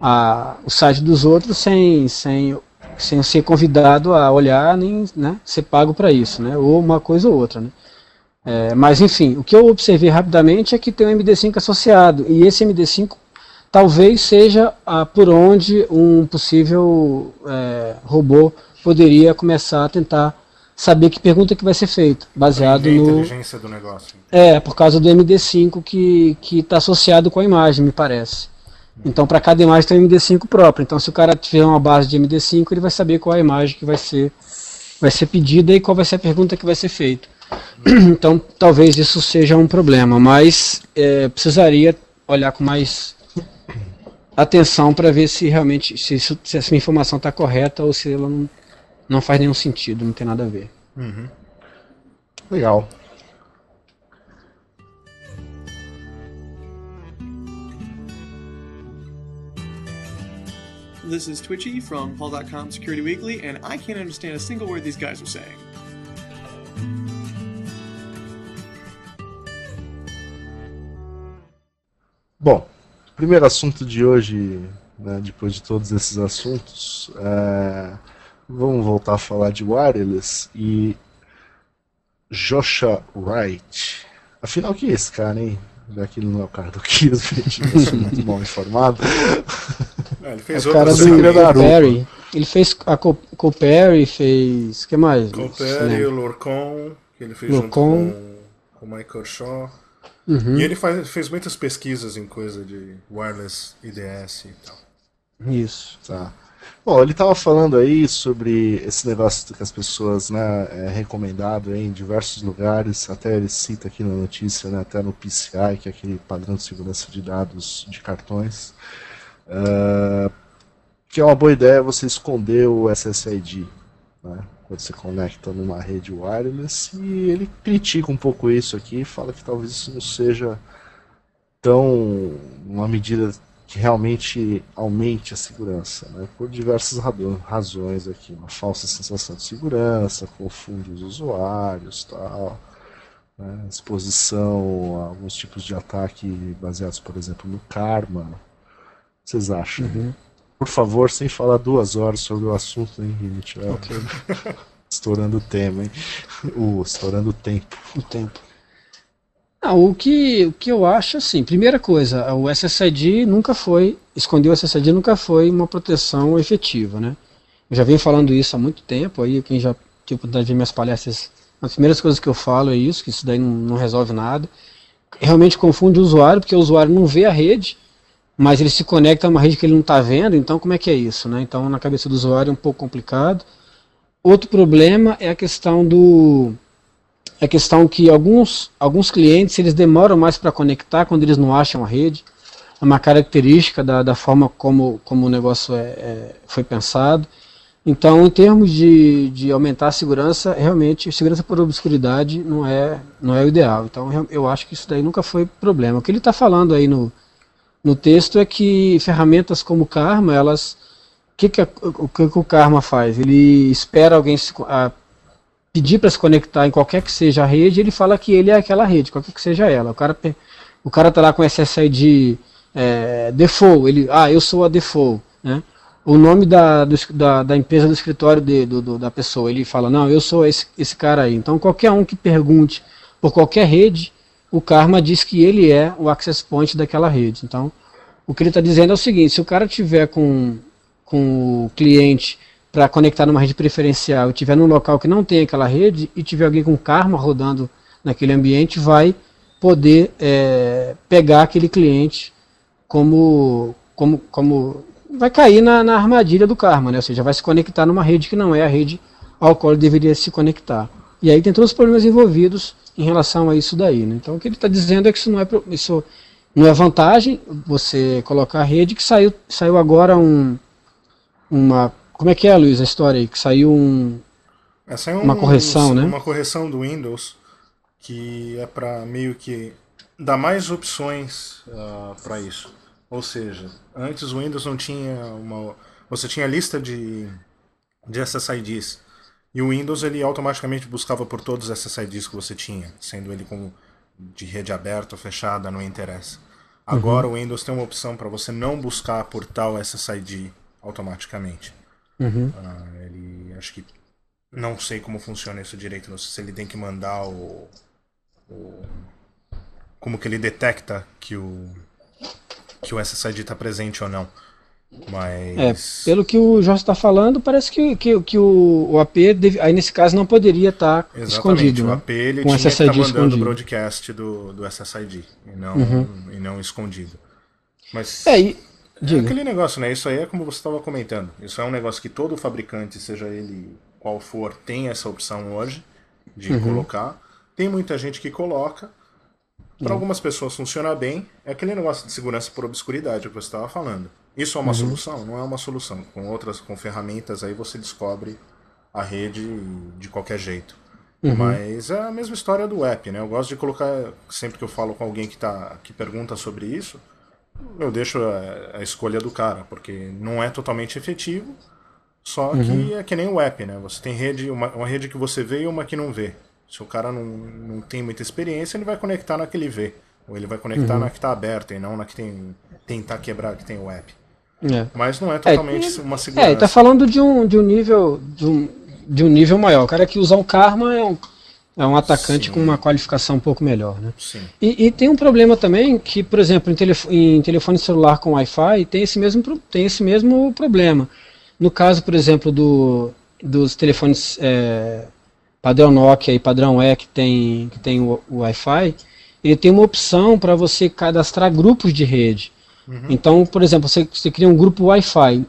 a, o site dos outros sem, sem, sem ser convidado a olhar, nem né, ser pago para isso, né, ou uma coisa ou outra. Né. É, mas enfim, o que eu observei rapidamente é que tem um MD5 associado, e esse MD5 talvez seja ah, por onde um possível é, robô poderia começar a tentar saber que pergunta que vai ser feita, baseado a no inteligência do negócio. é por causa do MD5 que que está associado com a imagem, me parece. Então para cada imagem tem um MD5 próprio. Então se o cara tiver uma base de MD5, ele vai saber qual é a imagem que vai ser vai ser pedida e qual vai ser a pergunta que vai ser feita. Então talvez isso seja um problema, mas é, precisaria olhar com mais atenção para ver se realmente se, isso- se essa informação está correta ou se ela não, não faz nenhum sentido, não tem nada a ver. Legal. This is Twitchy from Paul.com Security Weekly, and I can't understand a single word these guys are saying. Bom, primeiro assunto de hoje, né, depois de todos esses assuntos, é, vamos voltar a falar de wireless e Joshua Wright. Afinal, que é esse cara, hein? Já que ele não é o cara do Kiss, eu muito mal informado. É, ele É fez o cara do. Perry. Ele fez a Co- Coperry, fez. O que mais? Coopere, o Lorcon, que ele fez Lorcon. junto com, com o Michael Shaw. Uhum. E ele faz, fez muitas pesquisas em coisa de wireless IDS e tal. Isso. Tá. Bom, ele estava falando aí sobre esse negócio que as pessoas, né, é recomendado em diversos lugares, até ele cita aqui na notícia, né, até no PCI, que é aquele padrão de segurança de dados de cartões, ah, que é uma boa ideia você esconder o SSID, né, quando você conecta numa rede wireless, e ele critica um pouco isso aqui, fala que talvez isso não seja tão uma medida que realmente aumente a segurança, né? por diversas razões aqui, uma falsa sensação de segurança, confunde os usuários, tal, né? exposição a alguns tipos de ataque baseados, por exemplo, no karma. O que vocês acham? Por favor, sem falar duas horas sobre o assunto, hein, gente vai estourando o tema, hein? O, estourando o tempo. O tempo. Ah, o, que, o que eu acho, assim, primeira coisa, o SSID nunca foi, esconder o SSID nunca foi uma proteção efetiva, né? Eu já venho falando isso há muito tempo, aí quem já teve oportunidade de ver minhas palestras, as primeiras coisas que eu falo é isso, que isso daí não, não resolve nada. Realmente confunde o usuário, porque o usuário não vê a rede, mas ele se conecta a uma rede que ele não está vendo, então como é que é isso, né? Então na cabeça do usuário é um pouco complicado. Outro problema é a questão do é a questão que alguns, alguns clientes eles demoram mais para conectar quando eles não acham a rede. É uma característica da, da forma como, como o negócio é, é- foi pensado. Então, em termos de, de aumentar a segurança, realmente, segurança por obscuridade não é, não é o ideal. Então, eu- acho que isso daí nunca foi problema. O que ele está falando aí no, no texto é que ferramentas como Karma, elas. Que, que, o, que que o Karma faz? Ele espera alguém se, a, pedir para se conectar em qualquer que seja a rede, ele fala que ele é aquela rede, qualquer que seja ela. O cara, o cara tá lá com SSID é, default, ele, ah, eu sou a default, né? O nome da, do da, da empresa do escritório de, do, do- da pessoa, ele fala, não, eu sou esse, esse cara aí. Então qualquer um que pergunte por qualquer rede, o Karma diz que ele é o access point daquela rede. Então, o que ele está dizendo é o seguinte: se o cara tiver com, com o cliente para conectar numa rede preferencial e tiver num local que não tem aquela rede e tiver alguém com karma rodando naquele ambiente, vai poder é, pegar aquele cliente como, como, como vai cair na, na, armadilha do karma, né? ou seja, vai se conectar numa rede que não é a rede ao qual ele deveria se conectar. E aí tem todos os problemas envolvidos em relação a isso daí. Né? Então o que ele está dizendo é que isso não é, isso não é vantagem, você colocar a rede, que saiu, saiu agora um, uma... Como é que é, Luiz, a história aí? Que saiu um, é, saiu uma correção, um, né? Uma correção do Windows que é para meio que dar mais opções uh, para isso. Ou seja, antes o Windows não tinha uma. Você tinha lista de, de SSIDs. E o Windows ele automaticamente buscava por todos os SSIDs que você tinha, sendo ele como de rede aberta ou fechada, não interessa. Agora uhum. o Windows tem uma opção para você não buscar por tal SSID automaticamente. Uhum. Uh, ele acho que não sei como funciona isso direito, não sei se ele tem que mandar o o, como que ele detecta que o que o SSID está presente ou não. Mas é, pelo que o Jorge está falando, parece que, que, que o, o AP deve, aí nesse caso não poderia estar tá escondido. O né? AP ele Com tinha SSID que tá mandando o broadcast do, do SSID e não, uhum. e não escondido. Mas é, e, é aquele negócio, né? Isso aí é como você estava comentando. Isso é um negócio que todo fabricante, seja ele qual for, tem essa opção hoje de uhum. colocar. Tem muita gente que coloca. Para uhum. algumas pessoas funciona bem. É aquele negócio de segurança por obscuridade que você estava falando. Isso é uma uhum. solução? Não é uma solução. Com outras, com ferramentas aí você descobre a rede de qualquer jeito. Uhum. Mas é a mesma história do app, né? Eu gosto de colocar, sempre que eu falo com alguém que, tá, que pergunta sobre isso, eu deixo a, a escolha do cara, porque não é totalmente efetivo, só que uhum. é que nem o app, né? Você tem rede, uma, uma rede que você vê e uma que não vê. Se o cara não, não tem muita experiência, ele vai conectar na que ele vê. Ou ele vai conectar uhum. na que está aberta e não na que tem. tentar quebrar que tem o app. É. Mas não é totalmente é, uma segurança. É, ele tá falando de um, de um nível. De um, de um nível maior. O cara que usa um Karma é um, é um atacante Sim. com uma qualificação um pouco melhor. Né? Sim. E, e tem um problema também que, por exemplo, em, telefone, em telefone celular com Wi-Fi tem esse mesmo, tem esse mesmo problema. No caso, por exemplo, do, dos telefones é, padrão Nokia e padrão E que tem, que tem o, o Wi-Fi, ele tem uma opção para você cadastrar grupos de rede. Uhum. Então, por exemplo, você, você cria um grupo Wi-Fi,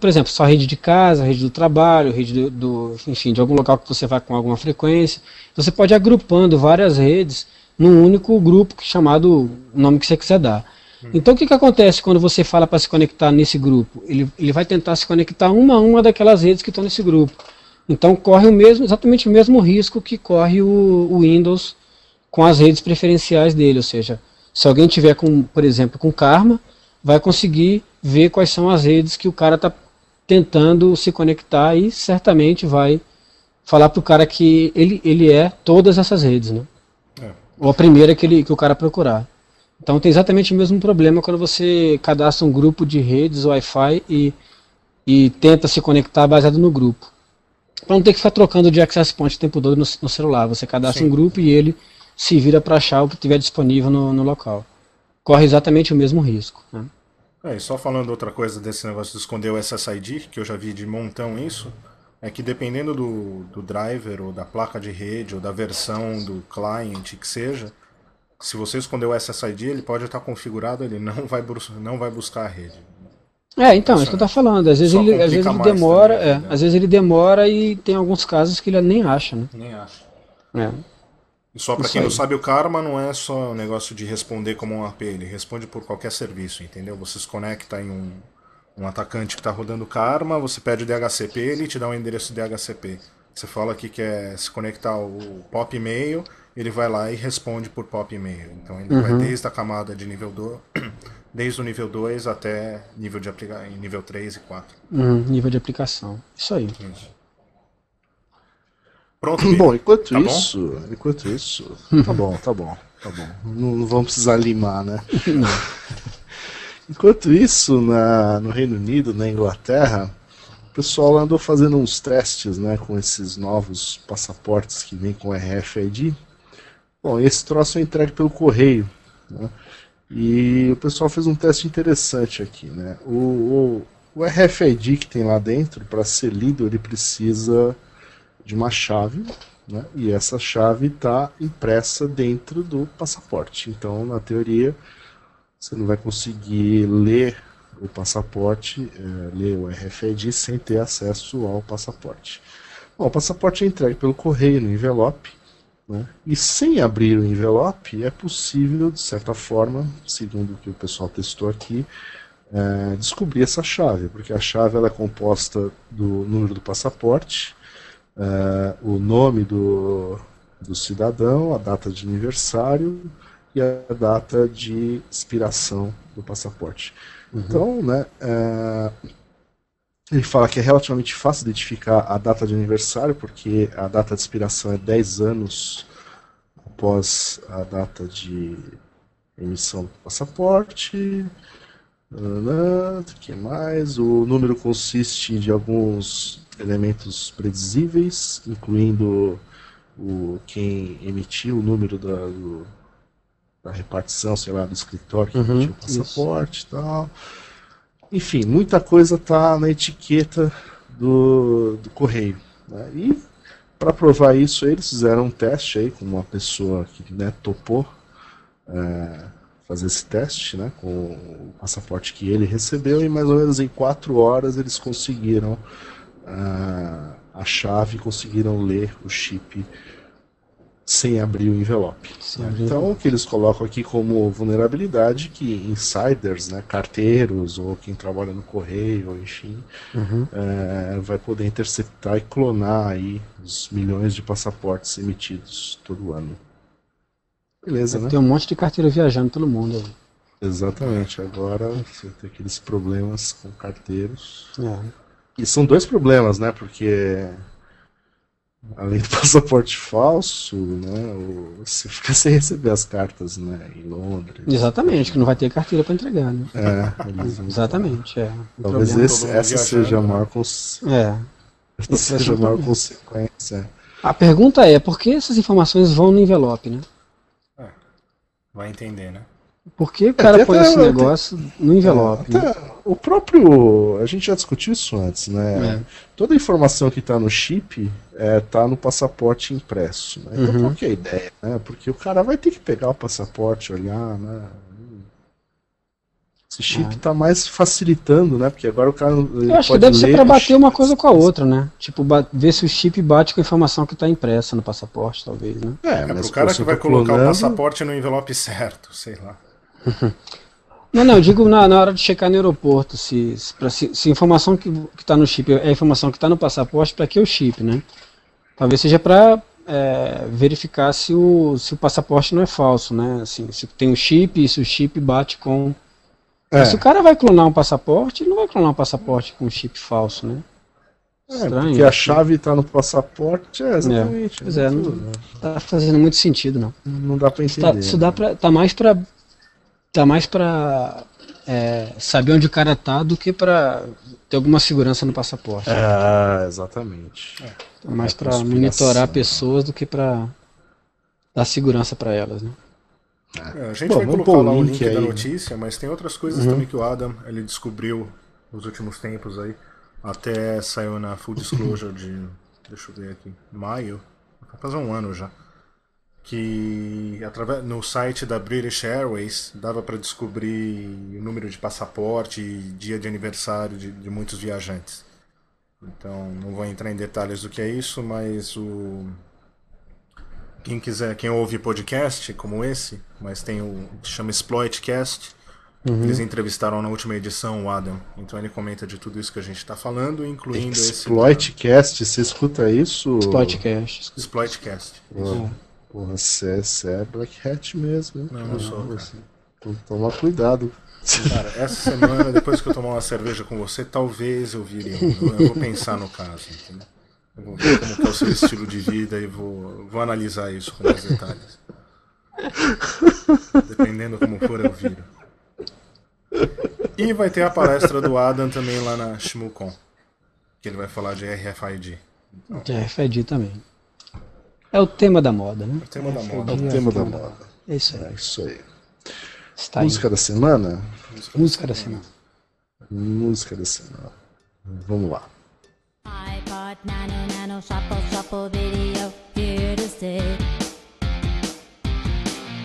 por exemplo, sua rede de casa, rede do trabalho, rede do, do, enfim, de algum local que você vai com alguma frequência. Você pode ir agrupando várias redes num único grupo chamado o nome que você quiser dar. Uhum. Então, o que, que acontece quando você fala para se conectar nesse grupo? Ele, ele vai tentar se conectar uma a uma daquelas redes que estão nesse grupo. Então corre o mesmo, exatamente o mesmo risco que corre o, o Windows com as redes preferenciais dele, ou seja, se alguém tiver com, por exemplo, com Karma, vai conseguir ver quais são as redes que o cara está tentando se conectar e certamente vai falar para o cara que ele, ele é todas essas redes, né? É. Ou a primeira que, ele, que o cara procurar. Então tem exatamente o mesmo problema quando você cadastra um grupo de redes Wi-Fi e, e tenta se conectar baseado no grupo para não ter que ficar trocando de access point o tempo todo no, no celular. Você cadastra Sim. um grupo e ele se vira para achar o que tiver disponível no, no, local. Corre exatamente o mesmo risco. Né? É, e só falando outra coisa desse negócio de esconder o SSID, que eu já vi de montão isso, é que dependendo do, do driver, ou da placa de rede, ou da versão do client que seja, se você esconder o SSID, ele pode estar configurado, ele não vai, não vai buscar a rede. É, então, é isso que eu tô falando. Às vezes ele, às vezes ele demora, também, é, às vezes ele demora e tem alguns casos que ele nem acha, né? Nem acha. É. E só para quem aí. não sabe, o Karma não é só um negócio de responder como um AP, ele responde por qualquer serviço, entendeu? Você se conecta em um, um atacante que está rodando Karma, você pede o DHCP, ele te dá um endereço DHCP. Você fala que quer se conectar ao Pop e-mail, ele vai lá e responde por Pop e-mail. Então ele uhum. vai desde a camada de nível 2 desde o nível 2 até nível, de aplica nível 3 e 4. Uhum, nível de aplicação. Isso aí. Isso. Pronto, Bom, enquanto tá isso, bom? enquanto isso, tá bom, tá bom, tá bom. Não, não vamos precisar limar, né? enquanto isso, na, no Reino Unido, na Inglaterra, o pessoal andou fazendo uns testes, né, com esses novos passaportes que vêm com RFID. Bom, esse troço é entregue pelo correio, né? E o pessoal fez um teste interessante aqui, né? O, o o RFID que tem lá dentro, para ser lido, ele precisa de uma chave, né? E essa chave está impressa dentro do passaporte. Então, na teoria, você não vai conseguir ler o passaporte, é, ler o RFID sem ter acesso ao passaporte. Bom, o passaporte é entregue pelo correio no envelope, né? e sem abrir o envelope é possível, de certa forma, segundo o que o pessoal testou aqui, é, descobrir essa chave, porque a chave ela é composta do número do passaporte, é, o nome do, do cidadão, a data de aniversário e a data de expiração do passaporte. Então, né, é, ele fala que é relativamente fácil identificar a data de aniversário, porque a data de expiração é 10 anos após a data de emissão do passaporte. O que mais? O número consiste de alguns elementos predizíveis, incluindo o, quem emitiu o número da, do, da repartição, sei lá, do escritório que Uhum, emitiu o passaporte e tal. Enfim, muita coisa está na etiqueta do, do correio. né? E para provar isso, eles fizeram um teste aí com uma pessoa que né, topou é, fazer esse teste né, com o passaporte que ele recebeu e mais ou menos em quatro horas eles conseguiram ah, a chave, conseguiram ler o chip sem abrir o envelope. Né? Então, o que eles colocam aqui como vulnerabilidade que insiders, né, carteiros ou quem trabalha no correio, enfim, Uhum. é, vai poder interceptar e clonar aí os milhões de passaportes emitidos todo ano. Beleza, né? Tem um monte de carteira viajando pelo mundo. aí. Exatamente. Agora você tem aqueles problemas com carteiros. É. E são dois problemas, né? Porque além do passaporte falso, né? Você fica sem receber as cartas, né? Em Londres. Exatamente, que não vai ter carteira para entregar, né? É, Exatamente, é. Talvez problema- esse- todo mundo essa viajando, seja a né? maior, cons... É. essa seja a maior consequência. A pergunta é, por que essas informações vão no envelope, né? Vai entender, né? Por que o cara tem põe até- esse negócio no envelope? né? Até o próprio. A gente já discutiu isso antes, né? É. Toda a informação que está no chip está no passaporte impresso. Né? Então Uhum. qual que é a ideia? Né? Porque o cara vai ter que pegar o passaporte, olhar, né? Esse chip É. está mais facilitando, né? Porque agora o cara. ele Eu acho que deve ser para o bater uma coisa com a outra, né? Tipo, ver se o chip bate com a informação que está impressa no passaporte, talvez, né? É, É mas pro cara que vai tá colocar o clonando- passaporte no envelope certo, sei lá. Não, não, eu digo na, na hora de checar no aeroporto, se, se, pra- se, se a informação que está no chip é a informação que está no passaporte, para que o chip, né? Talvez seja para verificar se o, se o passaporte não é falso, né? Assim, se tem um chip e se o chip bate com. É. Se o cara vai clonar um passaporte, ele não vai clonar um passaporte com um chip falso, né? É, porque a chave está no passaporte, é exatamente. Pois é, não, Tudo, tá fazendo muito sentido, não. não dá para tá, entender. isso dá pra, tá mais pra. Tá mais pra é, saber onde o cara tá do que pra ter alguma segurança no passaporte. É, exatamente. Tá mais é pra conspiração. monitorar pessoas do que pra dar segurança pra elas, né? É, a gente Bom, vai colocar lá o link link aí, da né? notícia, mas tem outras coisas Uhum. também que o Adam ele descobriu nos últimos tempos aí. Até saiu na Full Disclosure de. Deixa eu ver aqui. Maio. Vai fazer um ano já. Que através, no site da British Airways dava para descobrir o número de passaporte e dia de aniversário de, de muitos viajantes. Então não vou entrar em detalhes do que é isso, mas o. Quem quiser, quem ouve podcast como esse, mas tem o que chama Exploitcast, eles entrevistaram na última edição o Adam. Então ele comenta de tudo isso que a gente está falando, incluindo esse Exploitcast, você escuta isso? Podcast. Exploitcast. Porra, porra, você, você é Black Hat mesmo. hein? Não, não sou, cara. Você- então Toma cuidado. Cara, essa semana, depois que eu tomar uma cerveja com você, talvez eu vire um. Eu vou pensar no caso, entendeu? Eu vou ver como é o seu estilo de vida e vou, vou analisar isso com mais detalhes. Dependendo como for, eu viro. E vai ter a palestra do Adam também lá na Shmulcon. Que ele vai falar de RFID. De RFID também. É o tema da moda, né? É o tema da moda. É o tema da moda. É isso aí. É isso aí. Está aí. Música da semana? Música da semana. música desse ano. Vamos lá. iPod Nano Nano Shuffle Shuffle Video here to stay.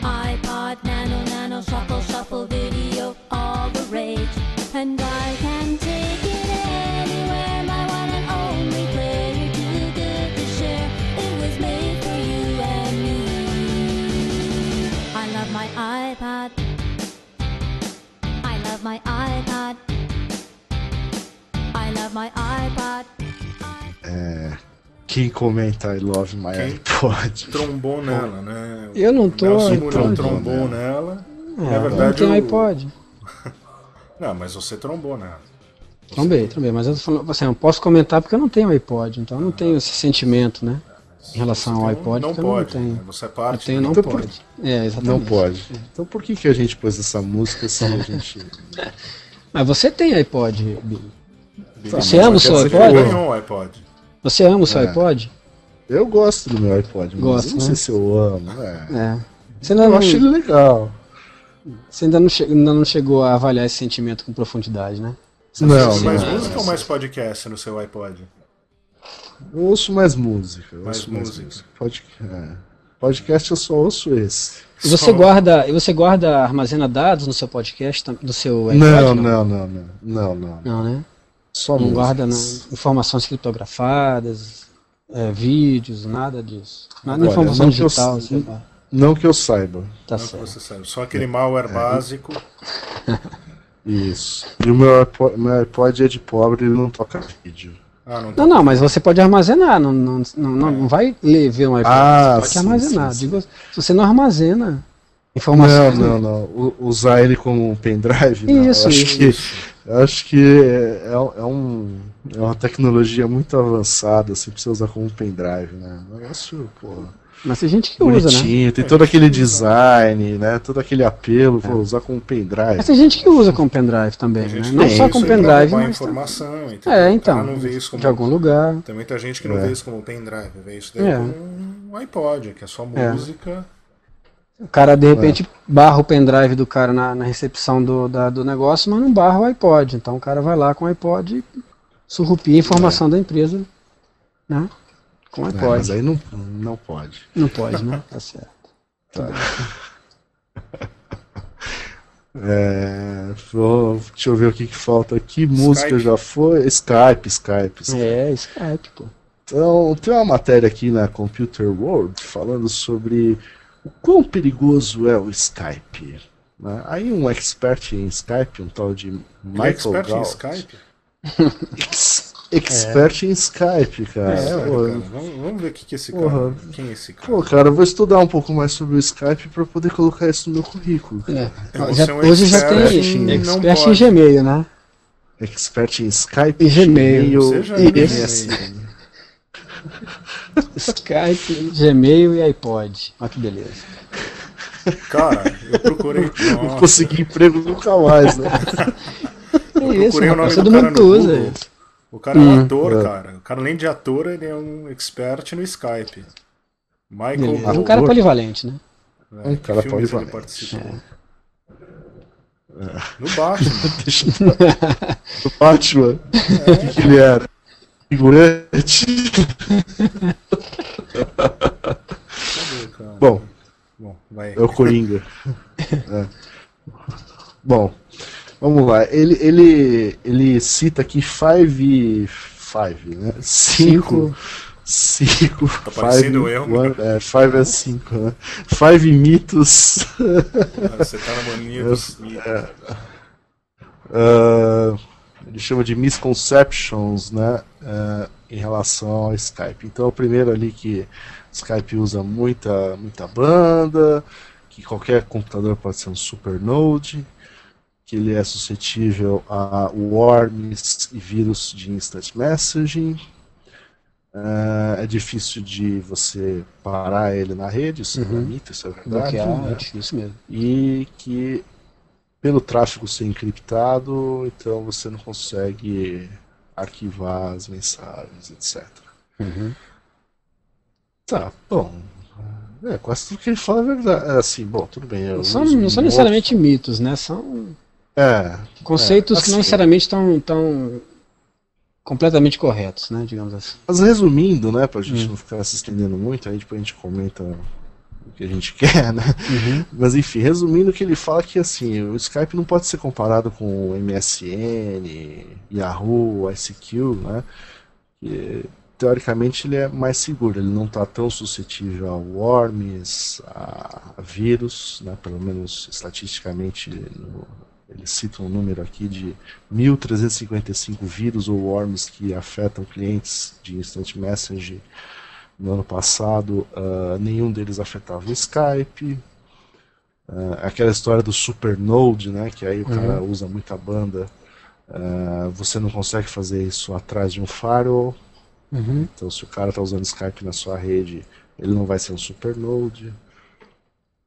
iPod Nano Nano Shuffle Shuffle Video all the rage, and I can take it anywhere. My one and only player, too good to share. It was made for you and me. I love my iPod. I love my iPod. I love my iPod. É, quem comenta I Love My Quem? iPod? Trombou nela, né? Eu não tô Nelson. Murilo trombou nela. É, Na eu verdade, não tenho o- iPod. Não, mas você trombou nela. Trombei, trombei, mas eu tô falando, assim, eu não posso comentar porque eu não tenho iPod, então eu não tenho esse sentimento, né? Em relação ao Então, iPod, não porque pode. eu não né? tenho. Você é Eu parte. tenho, do- não Então por- pode. É, exatamente. Não pode. Então por que, que a gente pôs essa música se a gente. Mas você tem iPod, Bi. Tá, Você ama o não seu iPod? eu amo. ganhou o iPod. Você ama o seu É. iPod? Eu gosto do meu iPod, mas Gosto, não né? sei se eu amo. É. É. Você ainda, Eu não, acho ele legal. você ainda, não che- ainda não chegou a avaliar esse sentimento com profundidade, né? Não, mais não. música ou mais podcast no seu iPod? Eu ouço mais música. Eu Mais ouço mais música. música. Pod... é. Podcast eu só ouço esse. E você Só- guarda, e você guarda, armazena dados no seu podcast, do seu iPod? Não, não, não, não. Não, não. Não, né? Só Não guarda não, informações criptografadas, é, vídeos, nada disso. Nada de Olha, informação não que eu digital, lá. Não que eu saiba. Tá Não que certo. você sabe. Só aquele malware básico. Isso. E o meu iPod, meu iPod é de pobre, ele não toca vídeo. Ah, não Não, não, mas você pode armazenar, não, não, não, não, não vai ler, ver um iPod, Ah, você pode sim, armazenar. sim, sim. Digo, se você não armazena Não, informações... não, não. U- Usar ele como um pendrive, não. Isso, eu acho isso. Eu acho que é, é um, é uma tecnologia muito avançada, você precisa usar como um pendrive, né? Um negócio, pô, Mas tem gente que usa, né? bonitinho, tem todo aquele design, né? Todo aquele apelo, vou usar como pendrive. Mas tem gente que usa com pendrive também, né? gente Não só usa com isso aí pra pendrive, mas... informação, entendeu? É, O cara então, não vê isso como... de algum lugar. Tem muita gente que não É. vê isso como pendrive, vê isso daí É. como um iPod, que é só É. música. O cara, de repente, barra o pendrive do cara na, na recepção do, da- do negócio, mas não barra o iPod. Então o cara vai lá com o iPod e surrupia a informação da empresa, né? Com o É, iPod. mas aí não, não pode. Não pode, né? Tá certo. É, vou- deixa eu ver o que, que falta aqui. Música Skype. já foi. Skype, Skype. Skype. É, Skype, pô. Então, tem uma matéria aqui na Computer World falando sobre o quão perigoso é o Skype. né? Aí um expert em Skype, um tal de Ele é Michael expert em Galt, Skype? ex- expert em Skype, cara. Pô, cara? Vamos, vamos ver o que, que é esse Porra. cara. Quem é esse cara? Pô, cara, eu vou estudar um pouco mais sobre o Skype para poder colocar isso no meu currículo. É. Você Já- é um hoje já expert tem em- expert em. Gmail, né? Expert em Skype, E Gmail. Você já é E- MSN. Skype, Gmail e iPod. Olha que beleza. Cara, eu procurei. Não Nossa, consegui emprego nunca mais, né? É isso, procurei o nome rapaz. do Todo cara mundo no usa isso. O cara é um Hum. ator, É. cara. O cara, além de ator, ele é um expert no Skype. Michael. Gould. Um cara polivalente, né? né? Um cara filmes ele polivalente. participou? No Batman. Eu... Do Batman. O que, que ele era? Figurante. Cadê, cara? Bom, Bom, vai. é o Coringa. É. Bom, vamos lá. Ele, ele, ele cita aqui five, five, né? Cinco, cinco, Tá parecendo eu, one- é, five é cinco, né? Five mitos Você tá na mania dos Ah, ele chama de misconceptions, né, ah, em relação ao Skype. Então, o primeiro ali que Skype usa muita, muita banda, que qualquer computador pode ser um supernode, que ele é suscetível a worms e vírus de instant messaging. Ah, é difícil de você parar ele na rede, isso é Uhum. mito, isso é verdade. Bloquear, né? é difícil mesmo. e que pelo tráfego ser encriptado, então você não consegue arquivar as mensagens, etc. Uhum. Tá, bom. É, quase tudo que ele fala é verdade. É, assim, bom, tudo bem. Não são, não são necessariamente mitos, né? São É, Conceitos É, que não assim- necessariamente estão tão completamente corretos, né? Digamos assim. Mas resumindo, né, pra gente Hum. não ficar se estendendo muito, aí depois a gente comenta que a gente quer, né? Uhum. Mas enfim, resumindo que ele fala que assim, o Skype não pode ser comparado com o MSN, Yahoo, ICQ, né? Que, teoricamente ele é mais seguro, ele não está tão suscetível a worms, a, vírus, né? Pelo menos estatisticamente no- ele cita um número aqui de 1.355 vírus ou worms que afetam clientes de Instant Message no ano passado. ah, nenhum deles afetava o Skype. Ah, aquela história do Supernode, né? Que aí o cara usa muita banda. Ah, você não consegue fazer isso atrás de um firewall. Uhum. Então, se o cara está usando Skype na sua rede, ele não vai ser um Supernode.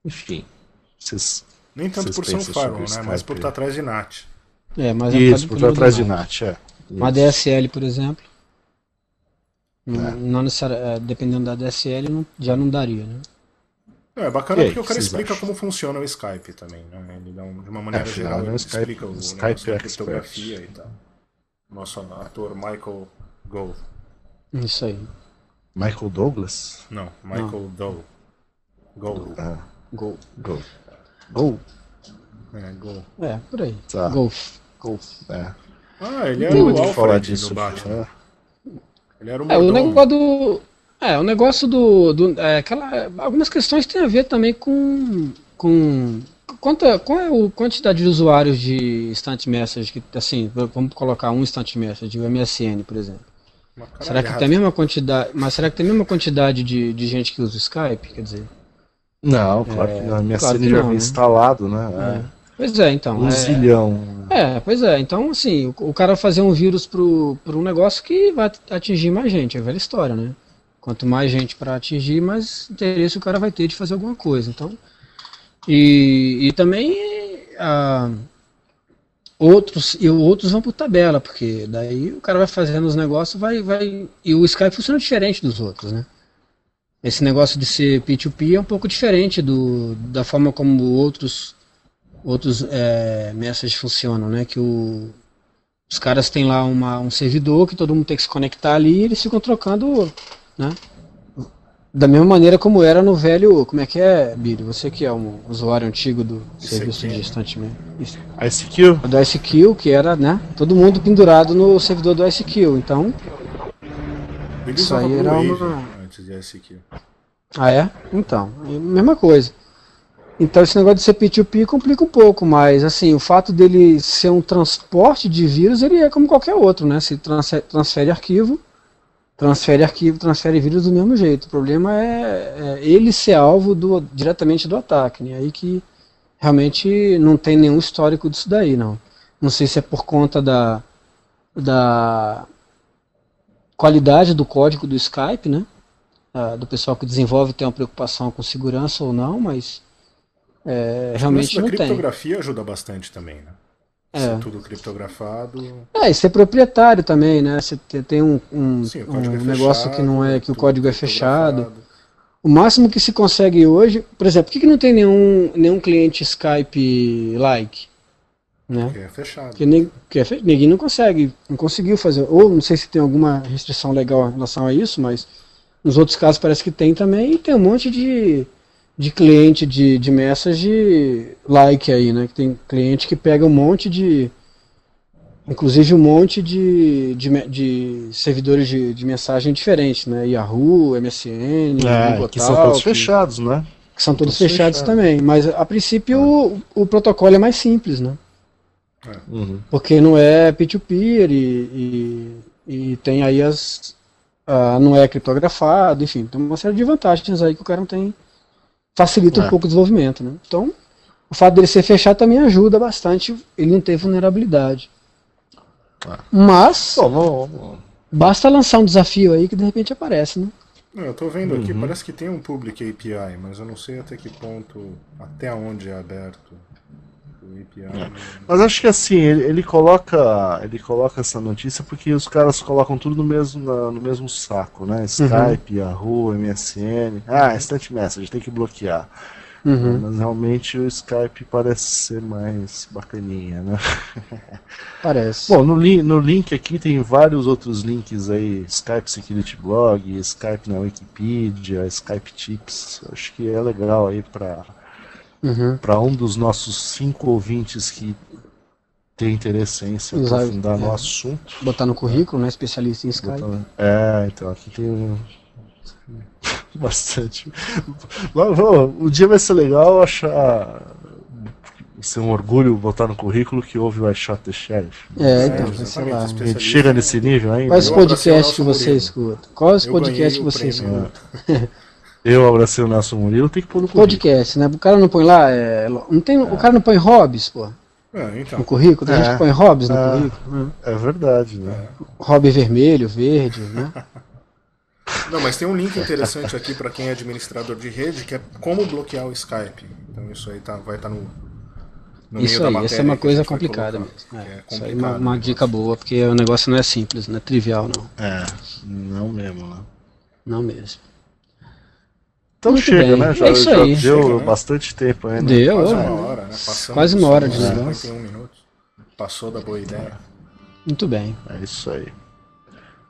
Enfim, vocês Nem tanto Vocês por ser um firewall, né? Mas por estar atrás de NAT. É, mas é Isso, por por trás de NAT. É. Uma. DSL, por exemplo. Não, É. não necessari- é, dependendo da DSL, não- já não daria, né? Não, é bacana aí, porque o cara explica acham? como funciona o Skype também, né? Ele dá um- de uma maneira afinal, geral, ele é um ele Skype- explica o Skype criptografia e tal. Nosso ator Michael Gove. Isso aí. Michael Douglas? Não, Michael Doe. Gove. Ah, Gol. Go. Go. É. É, por aí. Tá. Golf. Golf. É. Ah, ele tem o que falar Alfred disso. do Batman. né? Ele era o É, o negócio do. É, o negócio do. do é, aquela, algumas questões têm a ver também com. com quanta, qual é a quantidade de usuários de Instant Message? Que, assim, vamos colocar um Instant Message, o MSN, por exemplo. Será que tem a mesma quantidade. Mas será que tem a mesma quantidade de, de gente que usa o Skype? Quer dizer. Não, claro que a minha claro já não, vem né? instalado, né? É. Pois é, então. Um é, zilhão. É, pois é. Então, assim, o, o cara fazer um vírus pro um negócio que vai atingir mais gente, é velha história, né? Quanto mais gente para atingir, mais interesse o cara vai ter de fazer alguma coisa. Então, e, e também ah, outros e outros vão por tabela, porque daí o cara vai fazendo os negócios, vai, vai e o Skype funciona diferente dos outros, né? Esse negócio de ser P2P é um pouco diferente do, da forma como outros outros é, messages funcionam, né? Que o, os caras têm lá uma, um servidor que todo mundo tem que se conectar ali e eles ficam trocando, né? Da mesma maneira como era no velho, como é que é, Billy? Você que é um usuário antigo do serviço de instantemente. Isso. ICQ? Do ICQ, que era, né? Todo mundo pendurado no servidor do ICQ. Então, Isso aí era uma- antes de ICQ. Ah, é? Então, mesma coisa. Então esse negócio de ser P2P complica um pouco, mas assim, o fato dele ser um transporte de vírus, ele é como qualquer outro, né? Se transfe- transfere arquivo, transfere arquivo, transfere vírus do mesmo jeito. O problema é, é ele ser alvo do, diretamente do ataque, né? Aí que realmente não tem nenhum histórico disso daí, não. Não sei se é por conta da, da qualidade do código do Skype, né? ah, do pessoal que desenvolve tem uma preocupação com segurança ou não, mas é, O realmente não tem. criptografia ajuda bastante também, né? É. Ser tudo criptografado. É, e ser proprietário também, né? Você te- tem um, um, Sim, um é negócio fechado, que não é que o código é fechado. O máximo que se consegue hoje, por exemplo, por que, que não tem nenhum, nenhum cliente Skype like? Né? Porque é fechado. Porque que é fe- ninguém não consegue, não conseguiu fazer. Ou não sei se tem alguma restrição legal em relação a isso, mas nos outros casos parece que tem também. E tem um monte de, de cliente de, de message like aí, né? Que tem cliente que pega um monte de. Inclusive um monte de, de, de servidores de, de mensagem diferentes, né? Yahoo, MSN, É, Google que são todos fechados, né? que são todos todos fechados fechados. também. Mas a princípio o, o protocolo é mais simples, né? Uhum. Porque não é peer-to-peer e, e, e tem aí as. ah, não é criptografado, enfim, tem uma série de vantagens aí que o cara não tem. Facilita É. um pouco o desenvolvimento, né? Então, o fato dele ser fechado também ajuda bastante ele não ter vulnerabilidade. É. Mas, Bom, vamos- vamos- basta lançar um desafio aí que de repente aparece, né? Não, eu tô vendo aqui, Uhum. parece que tem um public API, mas eu não sei até que ponto, até onde é aberto Mas acho que assim, ele, ele coloca. Ele coloca essa notícia porque os caras colocam tudo no mesmo, na- no mesmo saco, né? Skype, Yahoo, MSN. Ah, Instant Message, tem que bloquear. Uhum. Mas realmente o Skype parece ser mais bacaninha, né? Parece. Bom, no, li no link aqui tem vários outros links aí, Skype Security Blog, Skype na Wikipedia, Skype Tips. Acho que é legal aí para Uhum. para um dos nossos cinco ouvintes que tem interesse em se Usar- aprofundar no é. assunto. Botar no currículo, né? Especialista em Skype. Botar- É, então aqui tem um- bastante. O dia vai ser legal achar. Ser um orgulho botar no currículo que houve o I Shot the Sheriff. É, então, exatamente, sei lá. A gente chega nesse nível ainda. Quais podcasts que você escuta? Quais podcasts que você escuta? Eu abracei o Nelson Murilo, tem que pôr no currículo. Podcast, né? O cara não põe lá. é, não tem, O cara não põe hobbies, pô, É, então. no currículo. Tem É. gente que põe hobbies no É. currículo. né? É verdade, né? Hobby vermelho, verde, né? Não, mas tem um link interessante aqui para quem é administrador de rede, que é como bloquear o Skype. Então isso aí tá, vai estar no, no Isso meio da aí, matéria. essa é uma coisa complicada colocar, mesmo. que É, é isso aí é uma, complicado, uma né? dica boa, porque o negócio não é simples, não é trivial, não. É, não mesmo, né? Não mesmo. Então Muito chega, bem. né? Já, É isso já aí. deu Chega, né? bastante tempo né? Deu, Quase uma hora, né? Passamos Quase uma hora de. 51 minutos. Passou da boa ideia. Muito bem. É isso aí.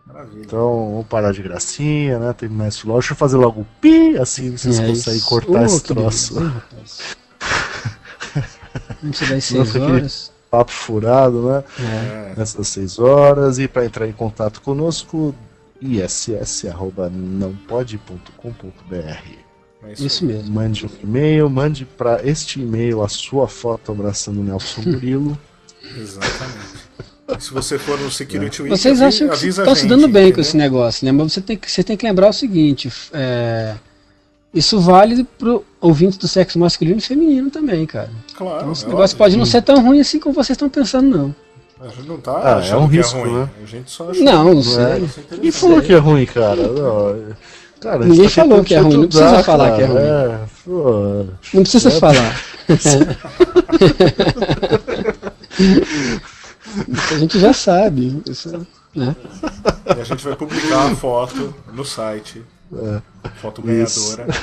Maravilha. Então, vamos parar de gracinha, né? Terminar esse logo. Deixa eu fazer logo o pi, assim vocês É conseguem isso. cortar Oh, esse troço. Antes das Não seis fica aquele- horas. Papo furado, né? É. Nessas seis horas. E para entrar em contato conosco, iss.nãopode.com.br. É isso, Isso mesmo. Mande um e-mail, mande para este e-mail a sua foto abraçando o Nelson Murilo. Exatamente. E se você for no Security Week, Vocês avisa- acham que estão se gente, dando bem com entendeu? esse negócio, né? Mas você tem que, você tem que lembrar o seguinte: é, isso vale pro ouvinte do sexo masculino e feminino também, cara. Claro. Então esse é negócio óbvio. pode não ser tão ruim assim como vocês estão pensando, não. A gente não tá Ah, é achando um que risco, é ruim. né? A gente só acha Não, não Não é? Quem falou que é ruim, cara? Não, cara, Ninguém tá falou que é ruim, não precisa falar que é ruim. É, pô. Não precisa falar. Isso a gente já sabe. Isso, né? E a gente vai publicar a foto no site. Foto Isso. ganhadora.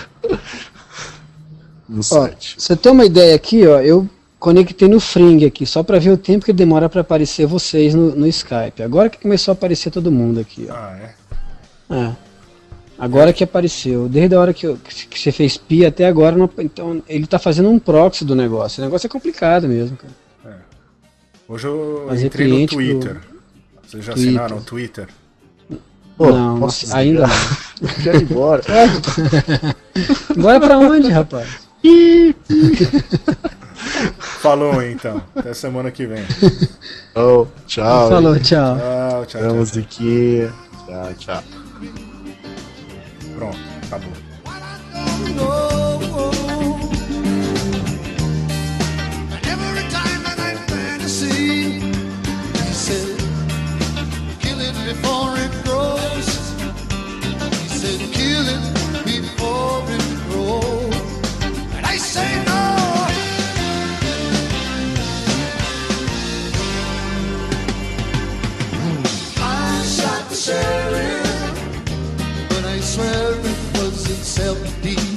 no Ó, site. você tem uma ideia aqui, ó, eu conectei no Fring aqui, só para ver o tempo que demora para aparecer vocês no, no Skype. Agora que começou a aparecer todo mundo aqui, ó. Ah, é? É. Agora que apareceu. Desde a hora que, eu- que você fez pi até agora, não- então ele tá fazendo um proxy do negócio. O negócio é complicado mesmo, cara. Hoje eu Fazer entrei no cliente pro- Twitter. Vocês já Twitter. assinaram o Twitter? Pô, não, posso não- ainda não. Quero ir embora. Bora pra onde, rapaz? Falou então. Até semana que vem. Oh, tchau. Falou, tchau. Tchau, tchau, tchau. Tchau, tchau. Kill it before it grows. He said, kill it before it grows. And I say no. I shot the sheriff,